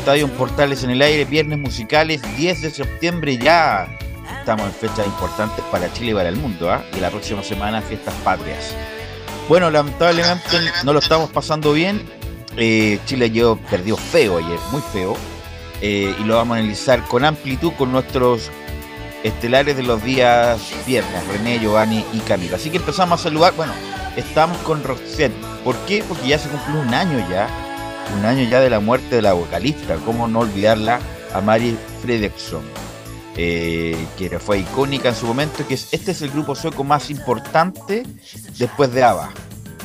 Estadio Portales en el aire, viernes musicales, 10 de septiembre ya. Estamos en fechas importantes para Chile y para el mundo, ¿ah? Y la próxima semana fiestas patrias. Bueno, lamentablemente no lo estamos pasando bien. Eh, Chile yo perdió feo ayer, muy feo. Eh, y lo vamos a analizar con amplitud con nuestros estelares de los días viernes, René, Giovanni y Camilo. Así que empezamos a saludar. Bueno, estamos con Roxette. ¿Por qué? Porque ya se cumplió un año ya, un año ya de la muerte de la vocalista. ¿Cómo no olvidarla a Mari Fredriksson? eh, que fue icónica en su momento, que es, este es el grupo sueco más importante después de ABBA.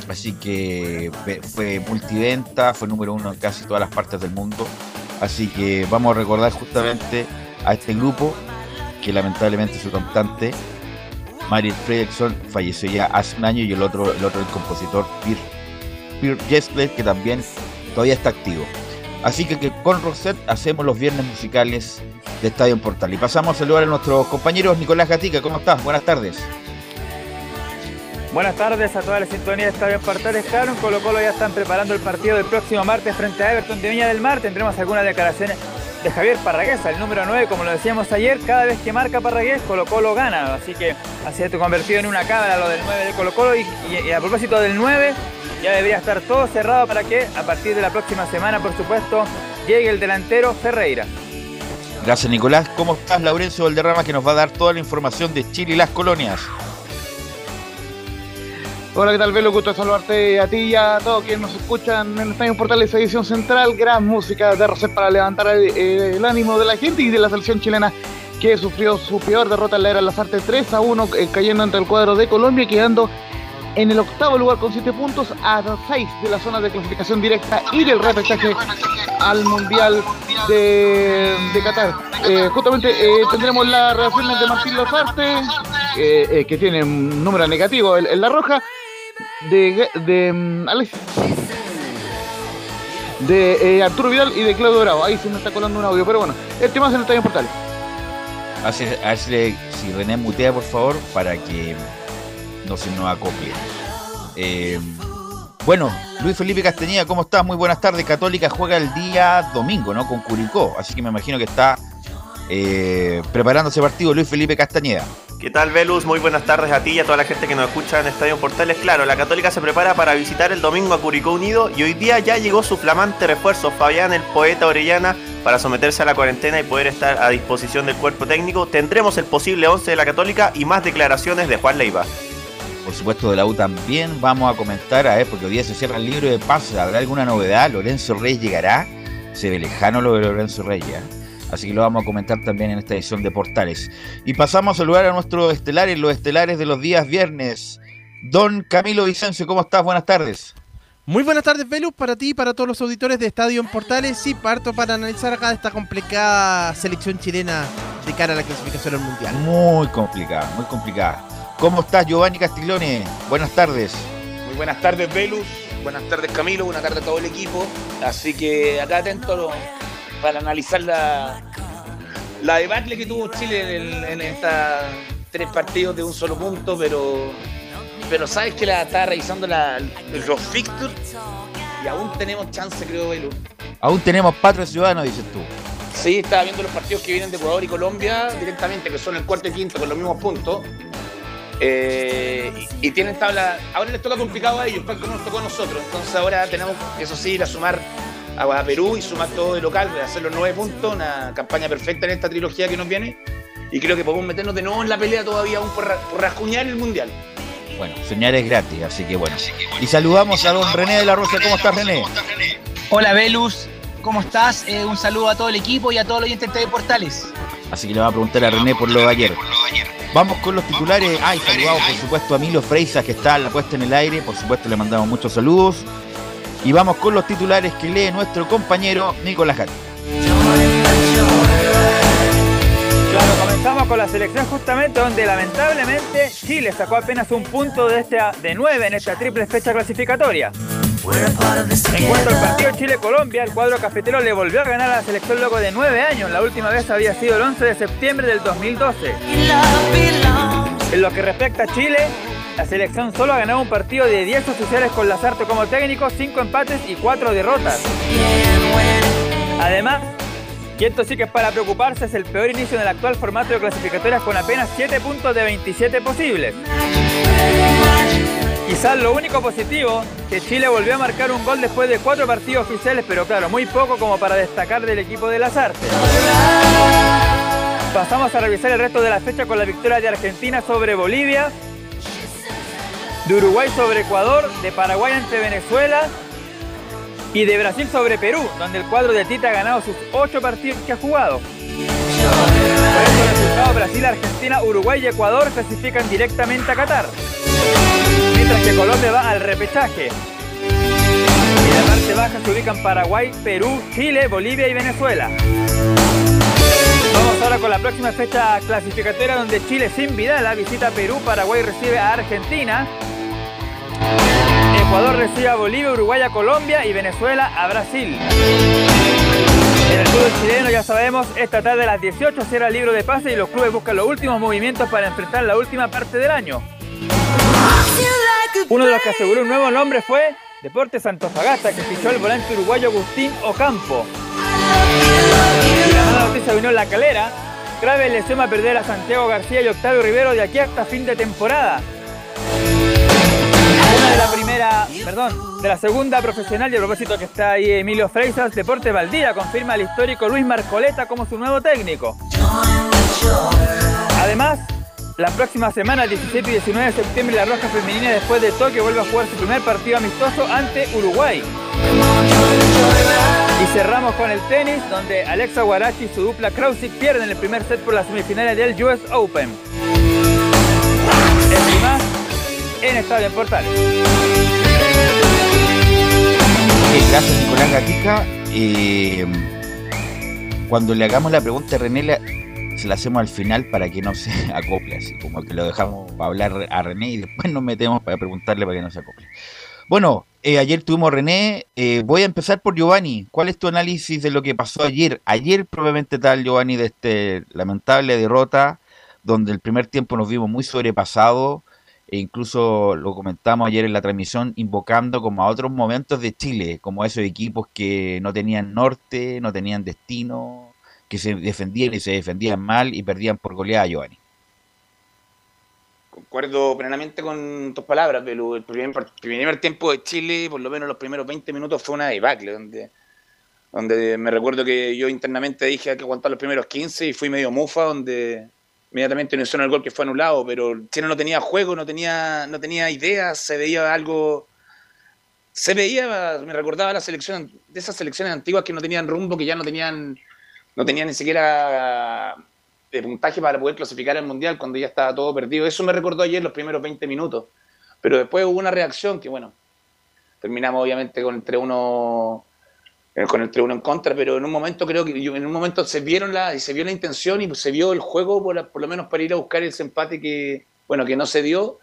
Así que fue multiventa, fue número uno en casi todas las partes del mundo. Así que vamos a recordar justamente a este grupo que lamentablemente su cantante, Mari Fredriksson, falleció ya hace un año y el otro, el otro el compositor, Peter, Peter Gessler, que también todavía está activo. Así que, con Rosette hacemos los viernes musicales de Estadio Portal. Y pasamos a saludar a nuestros compañeros. Nicolás Gatica, ¿cómo estás? Buenas tardes. Buenas tardes a toda la sintonía de Estadio Portales. Claro, en Colo Colo ya están preparando el partido del próximo martes frente a Everton de Viña del Mar. Tendremos algunas declaraciones de Javier Parragués, el número 9, como lo decíamos ayer. Cada vez que marca Parragués, Colo Colo gana. Así que ha convertido en una cámara lo del 9 de Colo Colo. Y, y- y a propósito del 9, ya debería estar todo cerrado para que a partir de la próxima semana, por supuesto, llegue el delantero Ferreira. Gracias, Nicolás. ¿Cómo estás, Laurencio Valderrama, que nos va a dar toda la información de Chile y las colonias? Hola, ¿qué tal, Velo? Gusto de saludarte a ti y a todos quienes nos escuchan en Estadio Portales Edición Central. Gran música de Roset para levantar el, el ánimo de la gente y de la selección chilena que sufrió su peor derrota en la era de las artes 3 a 1, eh, cayendo ante el cuadro de Colombia, quedando en el octavo lugar con 7 puntos a 6 de la zona de clasificación directa y del repechaje al Mundial de, Qatar. Eh, justamente eh, tendremos las reacciones de Martín Lazarte, eh, que tiene un número negativo en, la roja, de, de mm, Alex- de Arturo Vidal y de Claudio Bravo. Ahí se me está colando un audio, pero bueno, el tema se lo está en portal. Hace, a ver si, le- si René mutea, por favor, para que no se nos acopie. Eh, bueno, Luis Felipe Castañeda, ¿cómo estás? Muy buenas tardes. Católica juega el día domingo, ¿no? Con Curicó. Así que me imagino que está eh, preparando ese partido Luis Felipe Castañeda. ¿Qué tal, Velus? Muy buenas tardes a ti y a toda la gente que nos escucha en Estadio Portales. Claro, la Católica se prepara para visitar el domingo a Curicó Unido y hoy día ya llegó su flamante refuerzo, Fabián, el poeta Orellana, para someterse a la cuarentena y poder estar a disposición del cuerpo técnico. Tendremos el posible 11 de la Católica y más declaraciones de Juan Leiva. Por supuesto de la U también vamos a comentar, a ver, porque hoy día se cierra el libro de pases, ¿habrá alguna novedad? ¿Lorenzo Reyes llegará? Se ve lejano lo de Lorenzo Reyes. ¿eh? Así que lo vamos a comentar también en esta edición de Portales. Y pasamos a saludar a nuestros estelares, los estelares de los días viernes. Don Camilo Vicencio, ¿cómo estás? Buenas tardes. Muy buenas tardes, Velus, para ti y para todos los auditores de Estadio en Portales. Sí, parto para analizar acá esta complicada selección chilena de cara a la clasificación al Mundial. Muy complicada, muy complicada. ¿Cómo estás, Giovanni Castiglione? Buenas tardes. Muy buenas tardes, Velus. Buenas tardes, Camilo. Buenas tardes a todo el equipo. Así que acá atento para analizar la, la debacle que tuvo Chile en, en estos tres partidos de un solo punto, pero pero sabes que la estaba revisando la, los fixtures y aún tenemos chance, creo, Velu. Aún tenemos patria ciudadano, dices tú. Sí, estaba viendo los partidos que vienen de Ecuador y Colombia directamente, que son el cuarto y quinto con los mismos puntos. Eh, y, tienen tabla. Ahora les toca complicado a ellos, porque no nos tocó a nosotros. Entonces ahora tenemos, eso sí, ir a sumar a Perú y sumar todo de local, hacer los nueve puntos, una campaña perfecta en esta trilogía que nos viene. Y creo que podemos meternos de nuevo en la pelea todavía aún por, por rascuñar el mundial. Bueno, señales gratis, así que bueno. Y saludamos a don René de la Rosa. ¿Cómo estás, René? Hola, Velus. ¿Cómo estás? Eh, un saludo a todo el equipo y a todos los oyentes de Portales. Así que le va a preguntar a René por lo de ayer. Vamos con los titulares. Ay, saludamos por supuesto a Milo Freisas que está la puesta en el aire. Por supuesto le mandamos muchos saludos. Y vamos con los titulares que lee nuestro compañero Nicolás Gatti. Claro, comenzamos con la selección justamente donde lamentablemente Chile sacó apenas un punto de, este, de 9 en esta triple fecha clasificatoria. En cuanto al partido Chile-Colombia, el cuadro cafetero le volvió a ganar a la selección luego de 9 años. La última vez había sido el 11 de septiembre del 2012. En lo que respecta a Chile, la selección solo ha ganado un partido de 10 oficiales con Lazarte como técnico, 5 empates y 4 derrotas. Además, y esto sí que es para preocuparse, es el peor inicio en el actual formato de clasificatorias con apenas 7 puntos de 27 posibles. Quizás lo único positivo, que Chile volvió a marcar un gol después de 4 partidos oficiales, pero claro, muy poco como para destacar del equipo de las artes. Pasamos a revisar el resto de la fecha con la victoria de Argentina sobre Bolivia, de Uruguay sobre Ecuador, de Paraguay ante Venezuela y de Brasil sobre Perú, donde el cuadro de Tita ha ganado sus ocho partidos que ha jugado. Por eso resultado Brasil, Argentina, Uruguay y Ecuador clasifican directamente a Qatar. Mientras que Colombia va al repechaje. Y la parte baja se ubican Paraguay, Perú, Chile, Bolivia y Venezuela. Vamos ahora con la próxima fecha clasificatoria donde Chile sin Vidal visita Perú, Paraguay recibe a Argentina Ecuador recibe a Bolivia, Uruguay a Colombia y Venezuela a Brasil. En el fútbol chileno ya sabemos, esta tarde a las 18 será el libro de pase y los clubes buscan los últimos movimientos para enfrentar la última parte del año. Uno de los que aseguró un nuevo nombre fue Deportes Antofagasta, que fichó el volante uruguayo Agustín Ocampo. La noticia vino en la calera. Grave lesión a perder a Santiago García y Octavio Rivero de aquí hasta fin de temporada de la primera, perdón, de la segunda profesional y a propósito que está ahí Emilio Freisas, Deporte Valdía confirma al histórico Luis Marcoleta como su nuevo técnico. Además, la próxima semana, el 17 y 19 de septiembre, la Roja Femenina después de Tokio vuelve a jugar su primer partido amistoso ante Uruguay. Y cerramos con el tenis, donde Alexa Guarachi y su dupla Krausik pierden el primer set por las semifinales del US Open. Es más, en Estadio Portales. gracias Nicolás Gatica. Eh, cuando le hagamos la pregunta a René, se la hacemos al final para que no se acople, así como que lo dejamos para hablar a René y después nos metemos para preguntarle para que no se acople. Bueno, eh, ayer tuvimos René. Eh, voy a empezar por Giovanni. ¿Cuál es tu análisis de lo que pasó ayer? Ayer probablemente tal, Giovanni, de este lamentable derrota, donde el primer tiempo nos vimos muy sobrepasados e incluso lo comentamos ayer en la transmisión, invocando como a otros momentos de Chile, como esos equipos que no tenían norte, no tenían destino, que se defendían y se defendían mal y perdían por goleada, Giovanni. Concuerdo plenamente con tus palabras, pero el primer, tiempo de Chile, por lo menos los primeros 20 minutos, fue una debacle, donde, donde me recuerdo que yo internamente dije que aguantar los primeros 15 y fui medio mufa, donde inmediatamente no hicieron el gol que fue anulado, pero Chile no tenía juego, no tenía, no tenía ideas, se veía algo, se veía, me recordaba la selección, de esas selecciones antiguas que no tenían rumbo, que ya no tenían, no tenían ni siquiera de puntaje para poder clasificar al Mundial cuando ya estaba todo perdido. Eso me recordó ayer los primeros 20 minutos. Pero después hubo una reacción que, bueno, terminamos obviamente con el 3-1 eh, con el 3-1 en contra, pero en un momento creo que en un momento se vieron la se vio la intención y se vio el juego por, por lo menos para ir a buscar ese empate que bueno que no se dio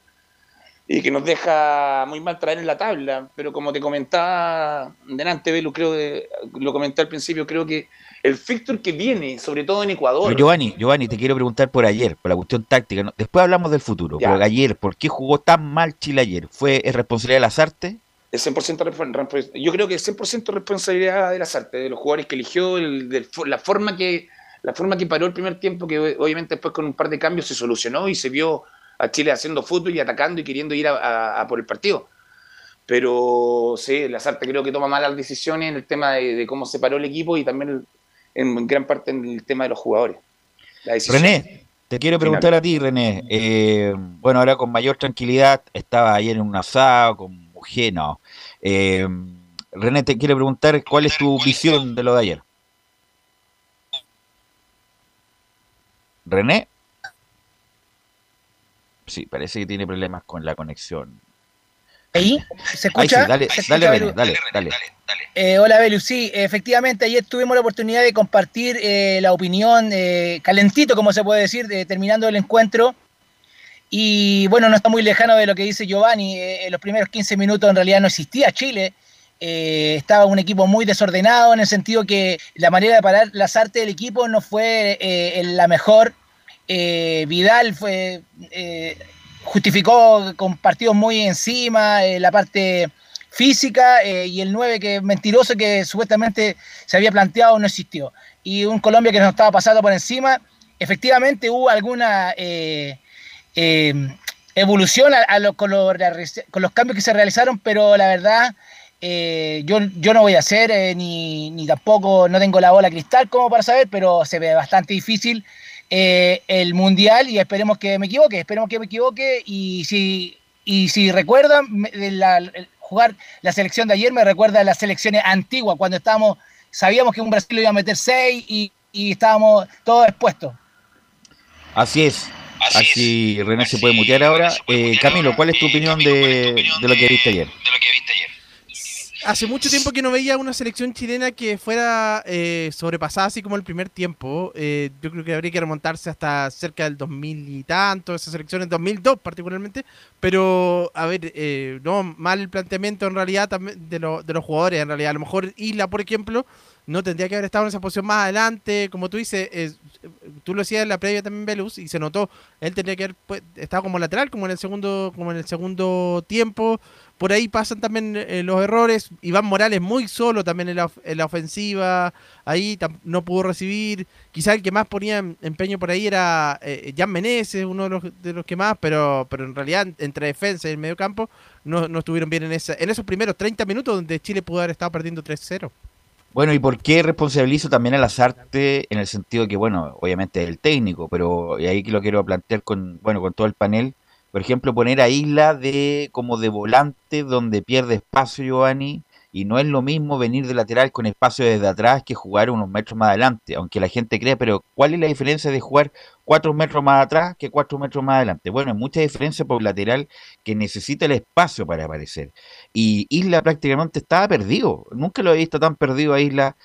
y que nos deja muy mal traer en la tabla. Pero como te comentaba delante, Belu, creo que lo comenté al principio, creo que el fixture que viene, sobre todo en Ecuador. Pero Giovanni, Giovanni, te quiero preguntar por ayer, por la cuestión táctica. ¿no? Después hablamos del futuro, Ya. pero ayer, ¿por qué jugó tan mal Chile ayer? ¿Fue es responsabilidad de las artes? Es 100% respon- respons- yo creo que es 100% responsabilidad de las artes, de los jugadores que eligió, el- fo- la forma que la forma que paró el primer tiempo, que obviamente después con un par de cambios se solucionó y se vio a Chile haciendo fútbol y atacando y queriendo ir a, a- a por el partido. Pero sí, las artes creo que toma malas decisiones en el tema de, de cómo se paró el equipo y también en gran parte en el tema de los jugadores. René, te quiero preguntar a ti, René. Eh, bueno, ahora con mayor tranquilidad, estaba ayer en un asado con mujer, no. Eh, René, te quiero preguntar cuál es tu visión de lo de ayer. René. Sí, parece que tiene problemas con la conexión. ¿Ahí? ¿Se Ahí sí, escucha? dale, ¿Se escucha, dale, René, Belu? dale, dale. Eh, hola, Belu. Sí, efectivamente, ayer tuvimos la oportunidad de compartir eh, la opinión eh, calentito, como se puede decir, de, terminando el encuentro. Y bueno, no está muy lejano de lo que dice Giovanni. en los primeros 15 minutos en realidad no existía Chile. Estaba un equipo muy desordenado en el sentido que la manera de parar las artes del equipo no fue la mejor. Vidal fue justificó con partidos muy encima, eh, la parte física eh, y el 9 que mentiroso que supuestamente se había planteado no existió. Y un Colombia que nos estaba pasando por encima, efectivamente hubo alguna eh, evolución con, con los cambios que se realizaron, pero la verdad yo, yo no voy a hacer ni, ni tampoco no tengo la bola cristal como para saber, pero se ve bastante difícil eh, el mundial y esperemos que me equivoque, esperemos que me equivoque y si, y si recuerdan me- de la- el jugar la selección de ayer me recuerda a las selecciones antiguas cuando estábamos, sabíamos que un Brasil iba a meter seis y, y estábamos todos expuestos. Así es. Así, René se puede mutear ahora. Eh, Camilo, ¿cuál es tu opinión de, de lo que viste ayer? Hace mucho tiempo que no veía una selección chilena que fuera eh, sobrepasada así como el primer tiempo. Eh, yo creo que habría que remontarse hasta cerca del 2000 y tanto, esa selección en 2002 particularmente. Pero, a ver, eh, no, mal el planteamiento en realidad de, lo- de los jugadores. En realidad, a lo mejor Isla, por ejemplo, no tendría que haber estado en esa posición más adelante. Como tú dices, eh, tú lo decías en la previa también, Velus, y se notó. Él tendría que haber pues, estado como lateral, como en el segundo, como en el segundo tiempo. Por ahí pasan también eh, los errores. Iván Morales muy solo también en la, en la ofensiva. Ahí no pudo recibir. Quizá el que más ponía em- empeño por ahí era eh, Jan Meneses, uno de los, de los que más, pero, pero en realidad entre defensa y el medio campo no, no estuvieron bien en, esa, en esos primeros 30 minutos donde Chile pudo haber estado perdiendo 3-0. Bueno, ¿y por qué responsabilizo también a las artes en el sentido que, bueno, obviamente el técnico, pero y ahí lo quiero plantear con, bueno, con todo el panel, por ejemplo, poner a Isla de como de volante donde pierde espacio Giovanni y no es lo mismo venir de lateral con espacio desde atrás que jugar unos metros más adelante, aunque la gente cree, pero ¿cuál es la diferencia de jugar cuatro metros más atrás que cuatro metros más adelante? Bueno, hay mucha diferencia por lateral que necesita el espacio para aparecer. Y Isla prácticamente estaba perdido. Nunca lo he visto tan perdido a Isla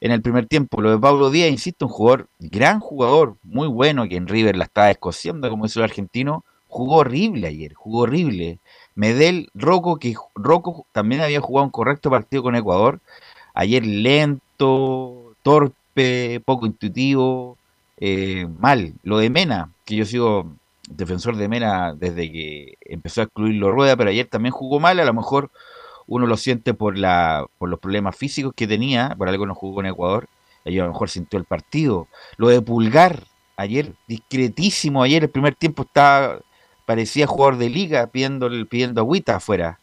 en el primer tiempo. Lo de Pablo Díaz, insisto, un jugador, gran jugador, muy bueno, que en River la estaba escociendo, como dice el argentino. Jugó horrible ayer, jugó horrible. Medel, Rocco, que Rocco también había jugado un correcto partido con Ecuador. Ayer lento, torpe, poco intuitivo, eh, mal. Lo de Mena, que yo sigo defensor de Mena desde que empezó a excluirlo Rueda, pero ayer también jugó mal, a lo mejor uno lo siente por la por los problemas físicos que tenía, por algo no jugó en Ecuador, y a lo mejor sintió el partido. Lo de Pulgar, ayer, discretísimo, ayer el primer tiempo estaba, parecía jugador de liga pidiendo, pidiendo agüita afuera.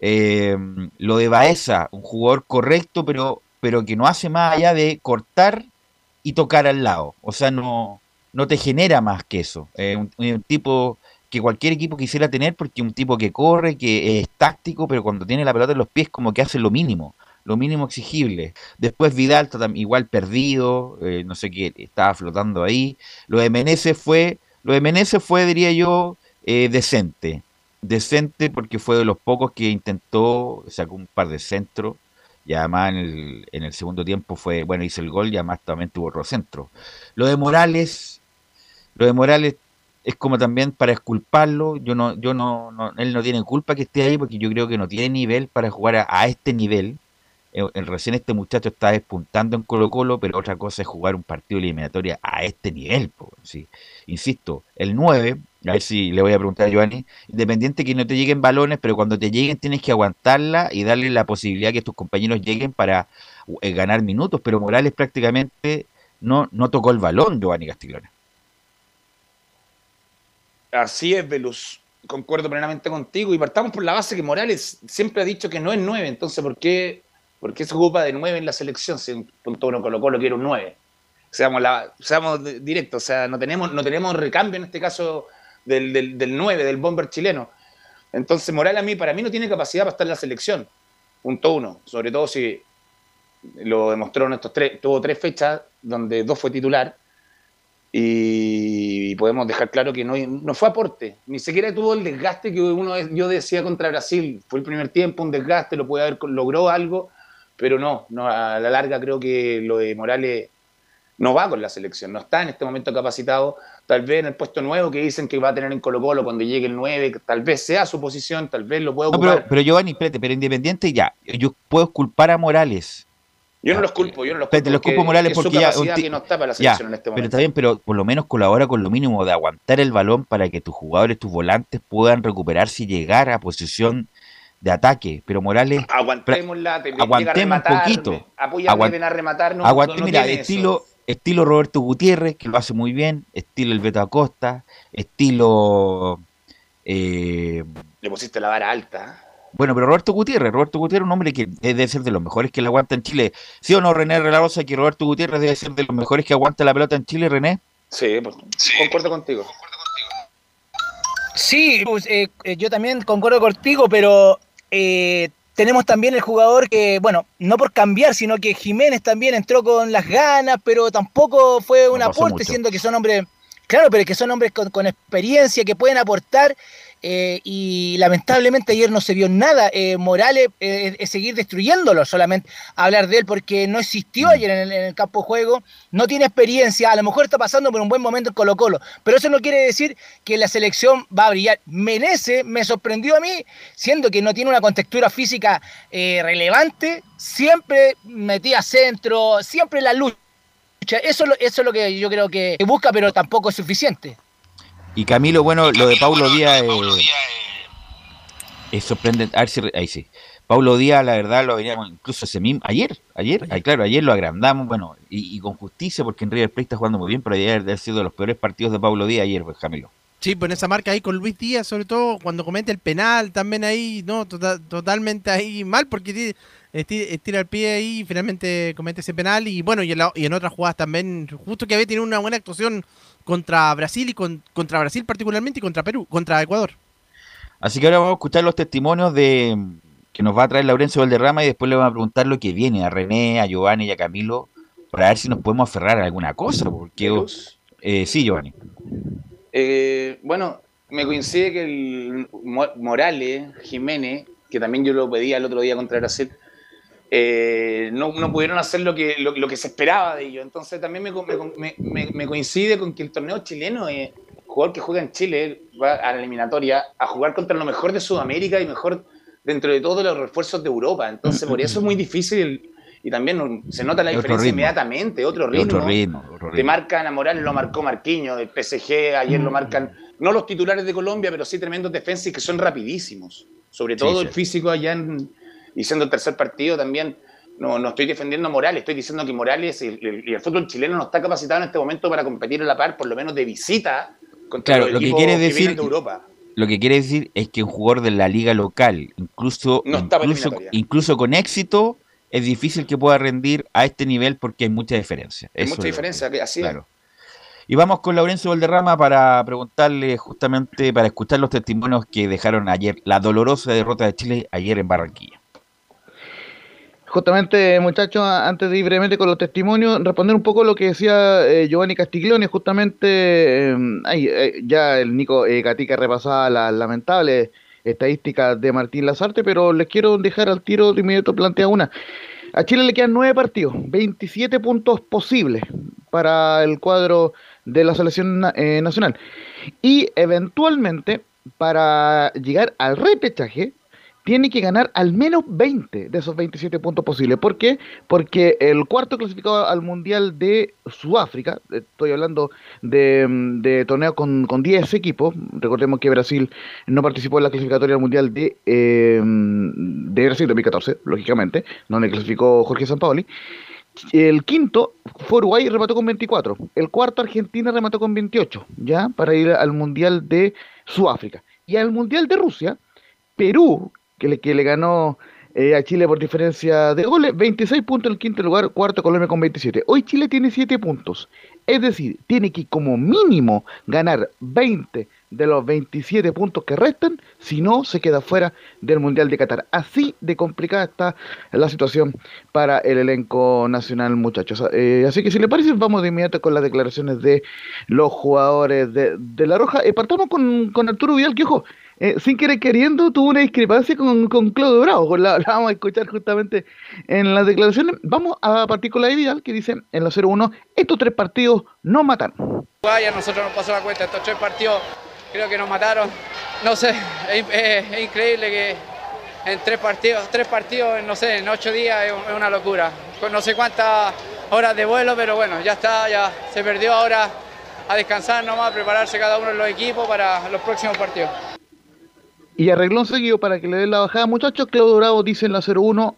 Eh, lo de Baeza, un jugador correcto, pero, pero que no hace más allá de cortar y tocar al lado. O sea, no, no te genera más que eso. Es un, tipo que cualquier equipo quisiera tener porque un tipo que corre, que es táctico, pero cuando tiene la pelota en los pies como que hace lo mínimo, lo mínimo exigible. Después Vidal igual perdido, eh, no sé qué, estaba flotando ahí. Lo de Menezes fue, lo de Menezes fue, diría yo, eh, decente. Decente porque fue de los pocos que intentó, sacó un par de centros. Y además en el, en el segundo tiempo fue, bueno, hizo el gol y además también tuvo otro centro. Lo de Morales, lo de Morales es como también para esculparlo. Yo no, yo no, él no tiene culpa que esté ahí porque yo creo que no tiene nivel para jugar a, este nivel. Eh, recién este muchacho está despuntando en Colo Colo, pero otra cosa es jugar un partido eliminatoria a este nivel. sí. Insisto, el 9, a ver si le voy a preguntar a Giovanni, independiente que no te lleguen balones, pero cuando te lleguen tienes que aguantarla y darle la posibilidad que tus compañeros lleguen para eh, ganar minutos, pero Morales prácticamente no, no tocó el balón, Giovanni Castiglione. Así es, Velus. Concuerdo plenamente contigo. Y partamos por la base que Morales siempre ha dicho que no es 9. Entonces, ¿por qué, por qué se ocupa de 9 en la selección si un punto uno Colo Colo quiere un 9? Seamos, seamos directos. O sea, no tenemos, no tenemos recambio en este caso del, del, del 9, del bomber chileno. Entonces, Morales a mí, para mí no tiene capacidad para estar en la selección. Punto uno. Sobre todo si lo demostró en estos tres, tuvo tres fechas donde dos fue titular y podemos dejar claro que no, no fue aporte, ni siquiera tuvo el desgaste que uno yo decía contra Brasil, fue el primer tiempo, un desgaste, lo puede haber, logró algo, pero no, no, a la larga creo que lo de Morales no va con la selección, no está en este momento capacitado, tal vez en el puesto nuevo que dicen que va a tener en Colo Colo cuando llegue el 9, que tal vez sea su posición, tal vez lo pueda No, ocupar. pero, pero Giovanni, espérate, pero Independiente ya, yo puedo culpar a Morales. yo no los culpo, yo no los culpo. los culpo Morales su porque ya un que no está para la Ya, selección en este pero momento. está bien, pero por lo menos colabora con lo mínimo de aguantar el balón para que tus jugadores, tus volantes puedan recuperarse y llegar a posición de ataque. Pero Morales, Aguantémosla, te aguantemos a rematar, un poquito. me- Apóyame, Aguant- ven a rematar, no, aguante, no- mira, estilo, eso. Estilo Roberto Gutiérrez, que lo hace muy bien, estilo el Beto Acosta, estilo... eh, Le pusiste la vara alta. Bueno, pero Roberto Gutiérrez, Roberto Gutiérrez es un hombre que debe ser de los mejores que la aguanta en Chile. ¿Sí o no, René Relarosa, que Roberto Gutiérrez debe ser de los mejores que aguanta la pelota en Chile, René? Sí, pues, concuerdo contigo. Sí, pues, eh, eh, yo también concuerdo contigo, pero eh, tenemos también el jugador que, bueno, no por cambiar, sino que Jiménez también entró con las ganas, pero tampoco fue un No aporte, mucho. siendo que son hombres, claro, pero que son hombres con, con experiencia, que pueden aportar, eh, y lamentablemente ayer no se vio nada. Eh, Morales eh, es seguir destruyéndolo, solamente hablar de él, porque no existió ayer en el, en el campo de juego, no tiene experiencia, a lo mejor está pasando por un buen momento en Colo Colo, pero eso no quiere decir que la selección va a brillar. Menece me sorprendió a mí, siendo que no tiene una contextura física eh, relevante, siempre metía centro, siempre la lucha. Eso, eso es lo que yo creo que busca, pero tampoco es suficiente. Y Camilo, bueno, lo de Paulo Díaz eh, es sorprendente. A ver si ahí sí. Paulo Díaz, la verdad, lo veníamos incluso ese mismo, ayer, ayer, ay, claro, ayer lo agrandamos, bueno, y, y con justicia, porque en River Plate está jugando muy bien, pero ayer debe haber sido de los peores partidos de Paulo Díaz ayer, pues, Camilo. Sí, pues en esa marca ahí con Luis Díaz, sobre todo cuando comete el penal, también ahí, no, tota- totalmente ahí mal, porque estira el pie ahí y finalmente comete ese penal. Y bueno, y en, la- y en otras jugadas también, justo que había tenido una buena actuación contra Brasil y con- contra Brasil particularmente y contra Perú, contra Ecuador. Así que ahora vamos a escuchar los testimonios de que nos va a traer Laurencio Valderrama y después le vamos a preguntar lo que viene a René, a Giovanni y a Camilo para ver si nos podemos aferrar a alguna cosa, porque Velus. eh, sí, Giovanni. Eh, bueno, me coincide que el Mo- Morales, Jiménez, que también yo lo pedía el otro día contra Brasil, eh, no, no pudieron hacer lo que, lo, lo que se esperaba de ellos. Entonces también me, me- me- me coincide con que el torneo chileno, eh, jugador que juega en Chile, va a la eliminatoria a jugar contra lo mejor de Sudamérica y mejor dentro de todos los refuerzos de Europa. Entonces por eso es muy difícil y también se nota la diferencia ritmo. inmediatamente, otro Otro ritmo. ritmo, otro Te ritmo. marcan a Morales, lo marcó Marquiño del PSG, ayer lo marcan, no los titulares de Colombia, pero sí tremendos defensas que son rapidísimos. Sobre Sí, todo sí. el físico allá en, y siendo el tercer partido también. No, no estoy defendiendo a Morales, estoy diciendo que Morales y el, y el fútbol chileno no está capacitado en este momento para competir a la par, por lo menos de visita, contra Claro, los lo que quiere decir- de Europa. Lo que quiere decir es que un jugador de la liga local, incluso, No incluso, incluso con éxito, es difícil que pueda rendir a este nivel porque hay mucha diferencia. Hay Eso mucha diferencia, que- que así es. claro. Y vamos con Laurencio Valderrama para preguntarle justamente, para escuchar los testimonios que dejaron ayer, la dolorosa derrota de Chile ayer en Barranquilla. Justamente, muchachos, antes de ir brevemente con los testimonios, responder un poco lo que decía eh, Giovanni Castiglione, justamente, eh, ya el Nico eh, Gatica repasaba las lamentables estadísticas de Martín Lazarte, pero les quiero dejar al tiro de inmediato plantea una. A Chile le quedan nueve partidos, 27 puntos posibles para el cuadro de la selección eh, nacional. Y eventualmente, para llegar al repechaje, tiene que ganar al menos 20 de esos 27 puntos posibles. ¿Por qué? Porque el cuarto clasificado al Mundial de Sudáfrica, estoy hablando de, torneo con, con 10 equipos, recordemos que Brasil no participó en la clasificatoria al Mundial de, eh, de Brasil 2014, lógicamente, donde clasificó Jorge Sampaoli. El quinto fue Uruguay y remató con 24. El cuarto Argentina remató con 28, ya, para ir al Mundial de Sudáfrica. Y al Mundial de Rusia, Perú, que le, que le ganó eh, a Chile por diferencia de goles, 26 puntos en el quinto lugar, cuarto Colombia con 27. Hoy Chile tiene 7 puntos, es decir, tiene que como mínimo ganar 20 de los 27 puntos que restan, si no se queda fuera del Mundial de Qatar. Así de complicada está la situación para el elenco nacional, muchachos. Eh, así que si le parece, vamos de inmediato con las declaraciones de los jugadores de, La Roja. Eh, partamos con, con Arturo Vidal, que ojo, eh, sin querer queriendo, tuvo una discrepancia con, con Claudio Bravo. La, vamos a escuchar justamente en las declaraciones. Vamos a partir con la de que dice en la 0-1, estos tres partidos no matan. Vaya, nosotros nos pasó la cuenta, estos tres partidos creo que nos mataron. No sé, es, increíble que en tres partidos, tres partidos, no sé, en ocho días es, una locura. No sé cuántas horas de vuelo, pero bueno, ya está, ya se perdió ahora a descansar nomás, a prepararse cada uno de los equipos para los próximos partidos. Y arregló un seguido para que le den la bajada. Muchachos, Claudio Bravo dice en la 0-1,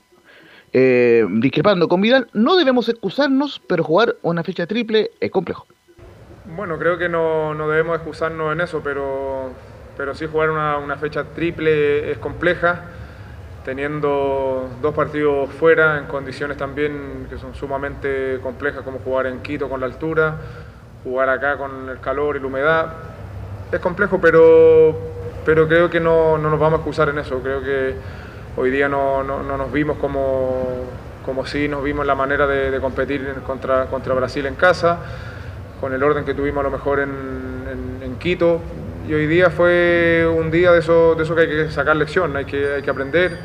eh, discrepando con Vidal, no debemos excusarnos, pero jugar una fecha triple es complejo. Bueno, creo que no, no debemos excusarnos en eso, pero, pero sí jugar una, una, fecha triple es compleja, teniendo dos partidos fuera en condiciones también que son sumamente complejas, como jugar en Quito con la altura, jugar acá con el calor y la humedad. Es complejo, pero pero creo que no, no, nos vamos a excusar en eso. Creo que hoy día no, no, no nos vimos como, como si nos vimos la manera de, de, competir contra, contra Brasil en casa, con el orden que tuvimos a lo mejor en, en, en, Quito. Y hoy día fue un día de eso, de eso que hay que sacar lección, hay que, hay que aprender,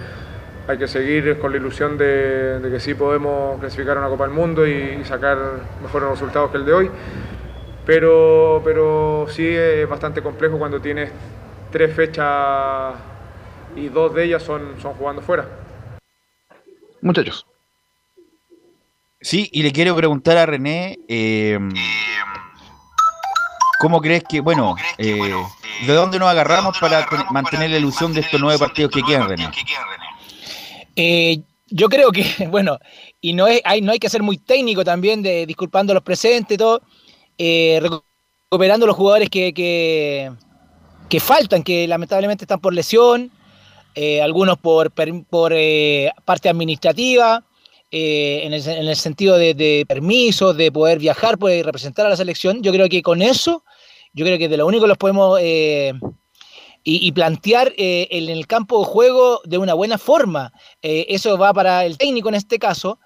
hay que seguir con la ilusión de, de que sí podemos clasificar a una Copa del Mundo y, y sacar mejores resultados que el de hoy. Pero, pero sí es bastante complejo cuando tienes tres fechas y dos de ellas son, son jugando fuera. Muchachos. Sí, y le quiero preguntar a René, eh, ¿cómo crees que, bueno, eh, ¿de dónde nos agarramos para mantener la ilusión de estos nueve partidos que quedan, René? Eh, yo creo que, bueno, y no, es, hay, no hay que ser muy técnico también, de disculpando a los presentes y todo, eh, recuperando los jugadores que, que, que faltan, que lamentablemente están por lesión, eh, algunos por, por eh, parte administrativa, eh, en, el, en, el, sentido de, permisos, de poder viajar, poder representar a la selección. Yo creo que con eso, yo creo que de lo único que los podemos y, y, plantear en el campo de juego de una buena forma. eso va para el técnico en este caso,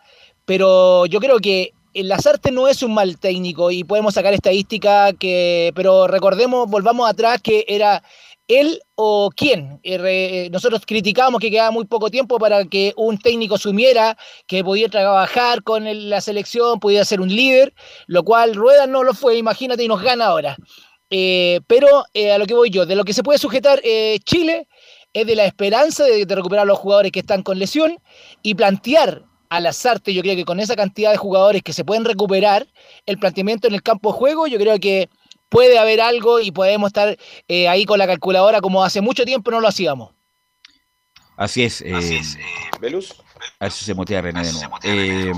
pero yo creo que Lazarte no es un mal técnico y podemos sacar estadística que, pero recordemos, volvamos atrás que era él o quién. Nosotros criticábamos que quedaba muy poco tiempo para que un técnico sumiera que podía trabajar con la selección, podía ser un líder, lo cual Rueda no lo fue, imagínate, y nos gana ahora. Eh, pero eh, a lo que voy yo, de lo que se puede sujetar eh, Chile es de la esperanza de, de recuperar a los jugadores que están con lesión y plantear al azarte, yo creo que con esa cantidad de jugadores que se pueden recuperar, el planteamiento en el campo de juego, yo creo que puede haber algo y podemos estar eh, ahí con la calculadora como hace mucho tiempo no lo hacíamos. Así es. Eh, Así es. Eh, ¿Velus? A eso se motiva René de nuevo. Eh,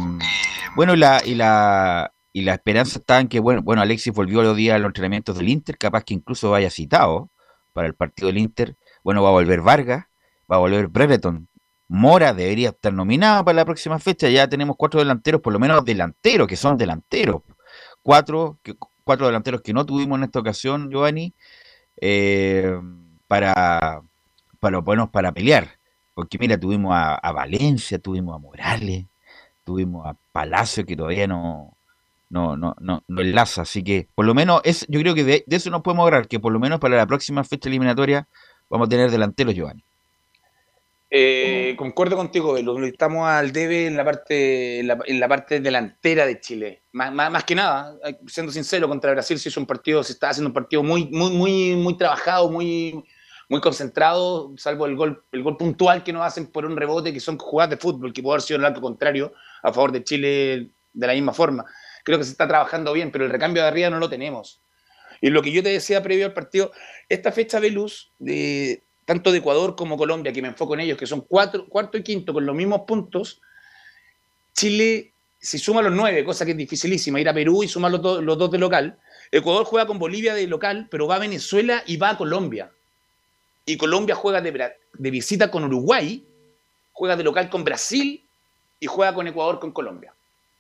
bueno, la, y la y la esperanza está en que, bueno, bueno, Alexis volvió los días a los entrenamientos del Inter, capaz que incluso vaya citado para el partido del Inter. Bueno, va a volver Vargas, va a volver Brereton, Mora debería estar nominada para la próxima fecha. Ya tenemos cuatro delanteros, por lo menos delanteros, que son delanteros. Cuatro, cuatro delanteros que no tuvimos en esta ocasión, Giovanni, eh, para, para ponernos para pelear. Porque mira, tuvimos a, Valencia, tuvimos a Morales, tuvimos a Palacio que todavía no, no, no, no, no enlaza. Así que por lo menos es, yo creo que de, de eso nos podemos ahorrar, que por lo menos para la próxima fecha eliminatoria vamos a tener delanteros, Giovanni. Eh, concuerdo contigo, lo estamos al debe en la parte en la, en la parte delantera de Chile. Más, más, más, que nada, siendo sincero, contra Brasil se hizo un partido, se está haciendo un partido muy, muy, muy, muy trabajado, muy, muy concentrado, salvo el gol, el gol puntual que nos hacen por un rebote, que son jugadas de fútbol, que puede haber sido el arco contrario a favor de Chile de la misma forma. Creo que se está trabajando bien, pero el recambio de arriba no lo tenemos. Y lo que yo te decía previo al partido, esta fecha de luz de tanto de Ecuador como Colombia, que me enfoco en ellos, que son cuarto y quinto con los mismos puntos, Chile, si suma los nueve, cosa que es dificilísima, ir a Perú y sumar los, do, los dos de local, Ecuador juega con Bolivia de local, pero va a Venezuela y va a Colombia. Y Colombia juega de, visita con Uruguay, juega de local con Brasil y juega con Ecuador con Colombia.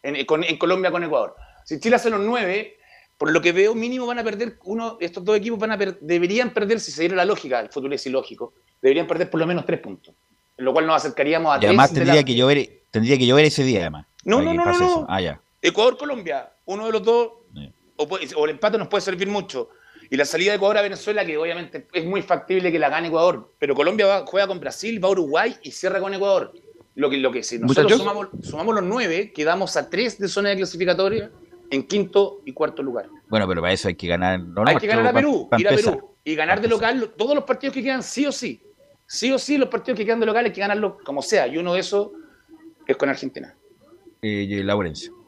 En, con, en Colombia con Ecuador. Si Chile hace los nueve, por lo que veo, mínimo van a perder, uno, estos dos equipos van a per, deberían perder, si se diera la lógica, el fútbol es ilógico, deberían perder por lo menos tres puntos. En lo cual nos acercaríamos a y tres. además tendría, la... que llover, tendría que llover ese día, además. No, no, no, no, no. Ah, ya. Ecuador-Colombia, uno de los dos, sí. o, puede, o, el empate nos puede servir mucho. Y la salida de Ecuador a Venezuela, que obviamente es muy factible que la gane Ecuador, pero Colombia va, juega con Brasil, va a Uruguay y cierra con Ecuador. Lo que, lo que si nosotros sumamos, sumamos, los nueve, quedamos a tres de zona de clasificatoria en quinto y cuarto lugar. Bueno, pero para eso hay que ganar. No, hay que ganar a Perú, ir a Perú y ganar de local todos los partidos que quedan, sí o sí. Sí o sí, los partidos que quedan de local hay que ganarlos como sea. Y uno de esos es con Argentina. Eh, Laurencio.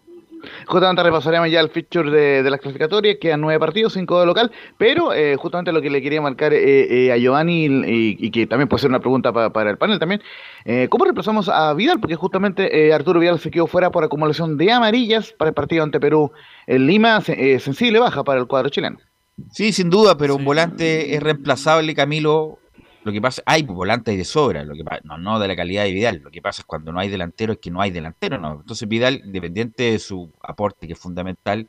Justamente repasaremos ya el feature de, de las clasificatorias, quedan nueve partidos, cinco de local, pero eh, justamente lo que le quería marcar eh, eh, a Giovanni y, y, que también puede ser una pregunta pa, para el panel también, eh, ¿cómo reemplazamos a Vidal? Porque justamente eh, Arturo Vidal se quedó fuera por acumulación de amarillas para el partido ante Perú en Lima, sensible baja para el cuadro chileno. Sí, sin duda, pero sí. un volante es reemplazable, Camilo, lo que pasa, hay volantes de sobra, lo que pasa, no, no de la calidad de Vidal, lo que pasa es cuando no hay delantero es que no hay delantero, no. Entonces Vidal, independiente de su aporte, que es fundamental,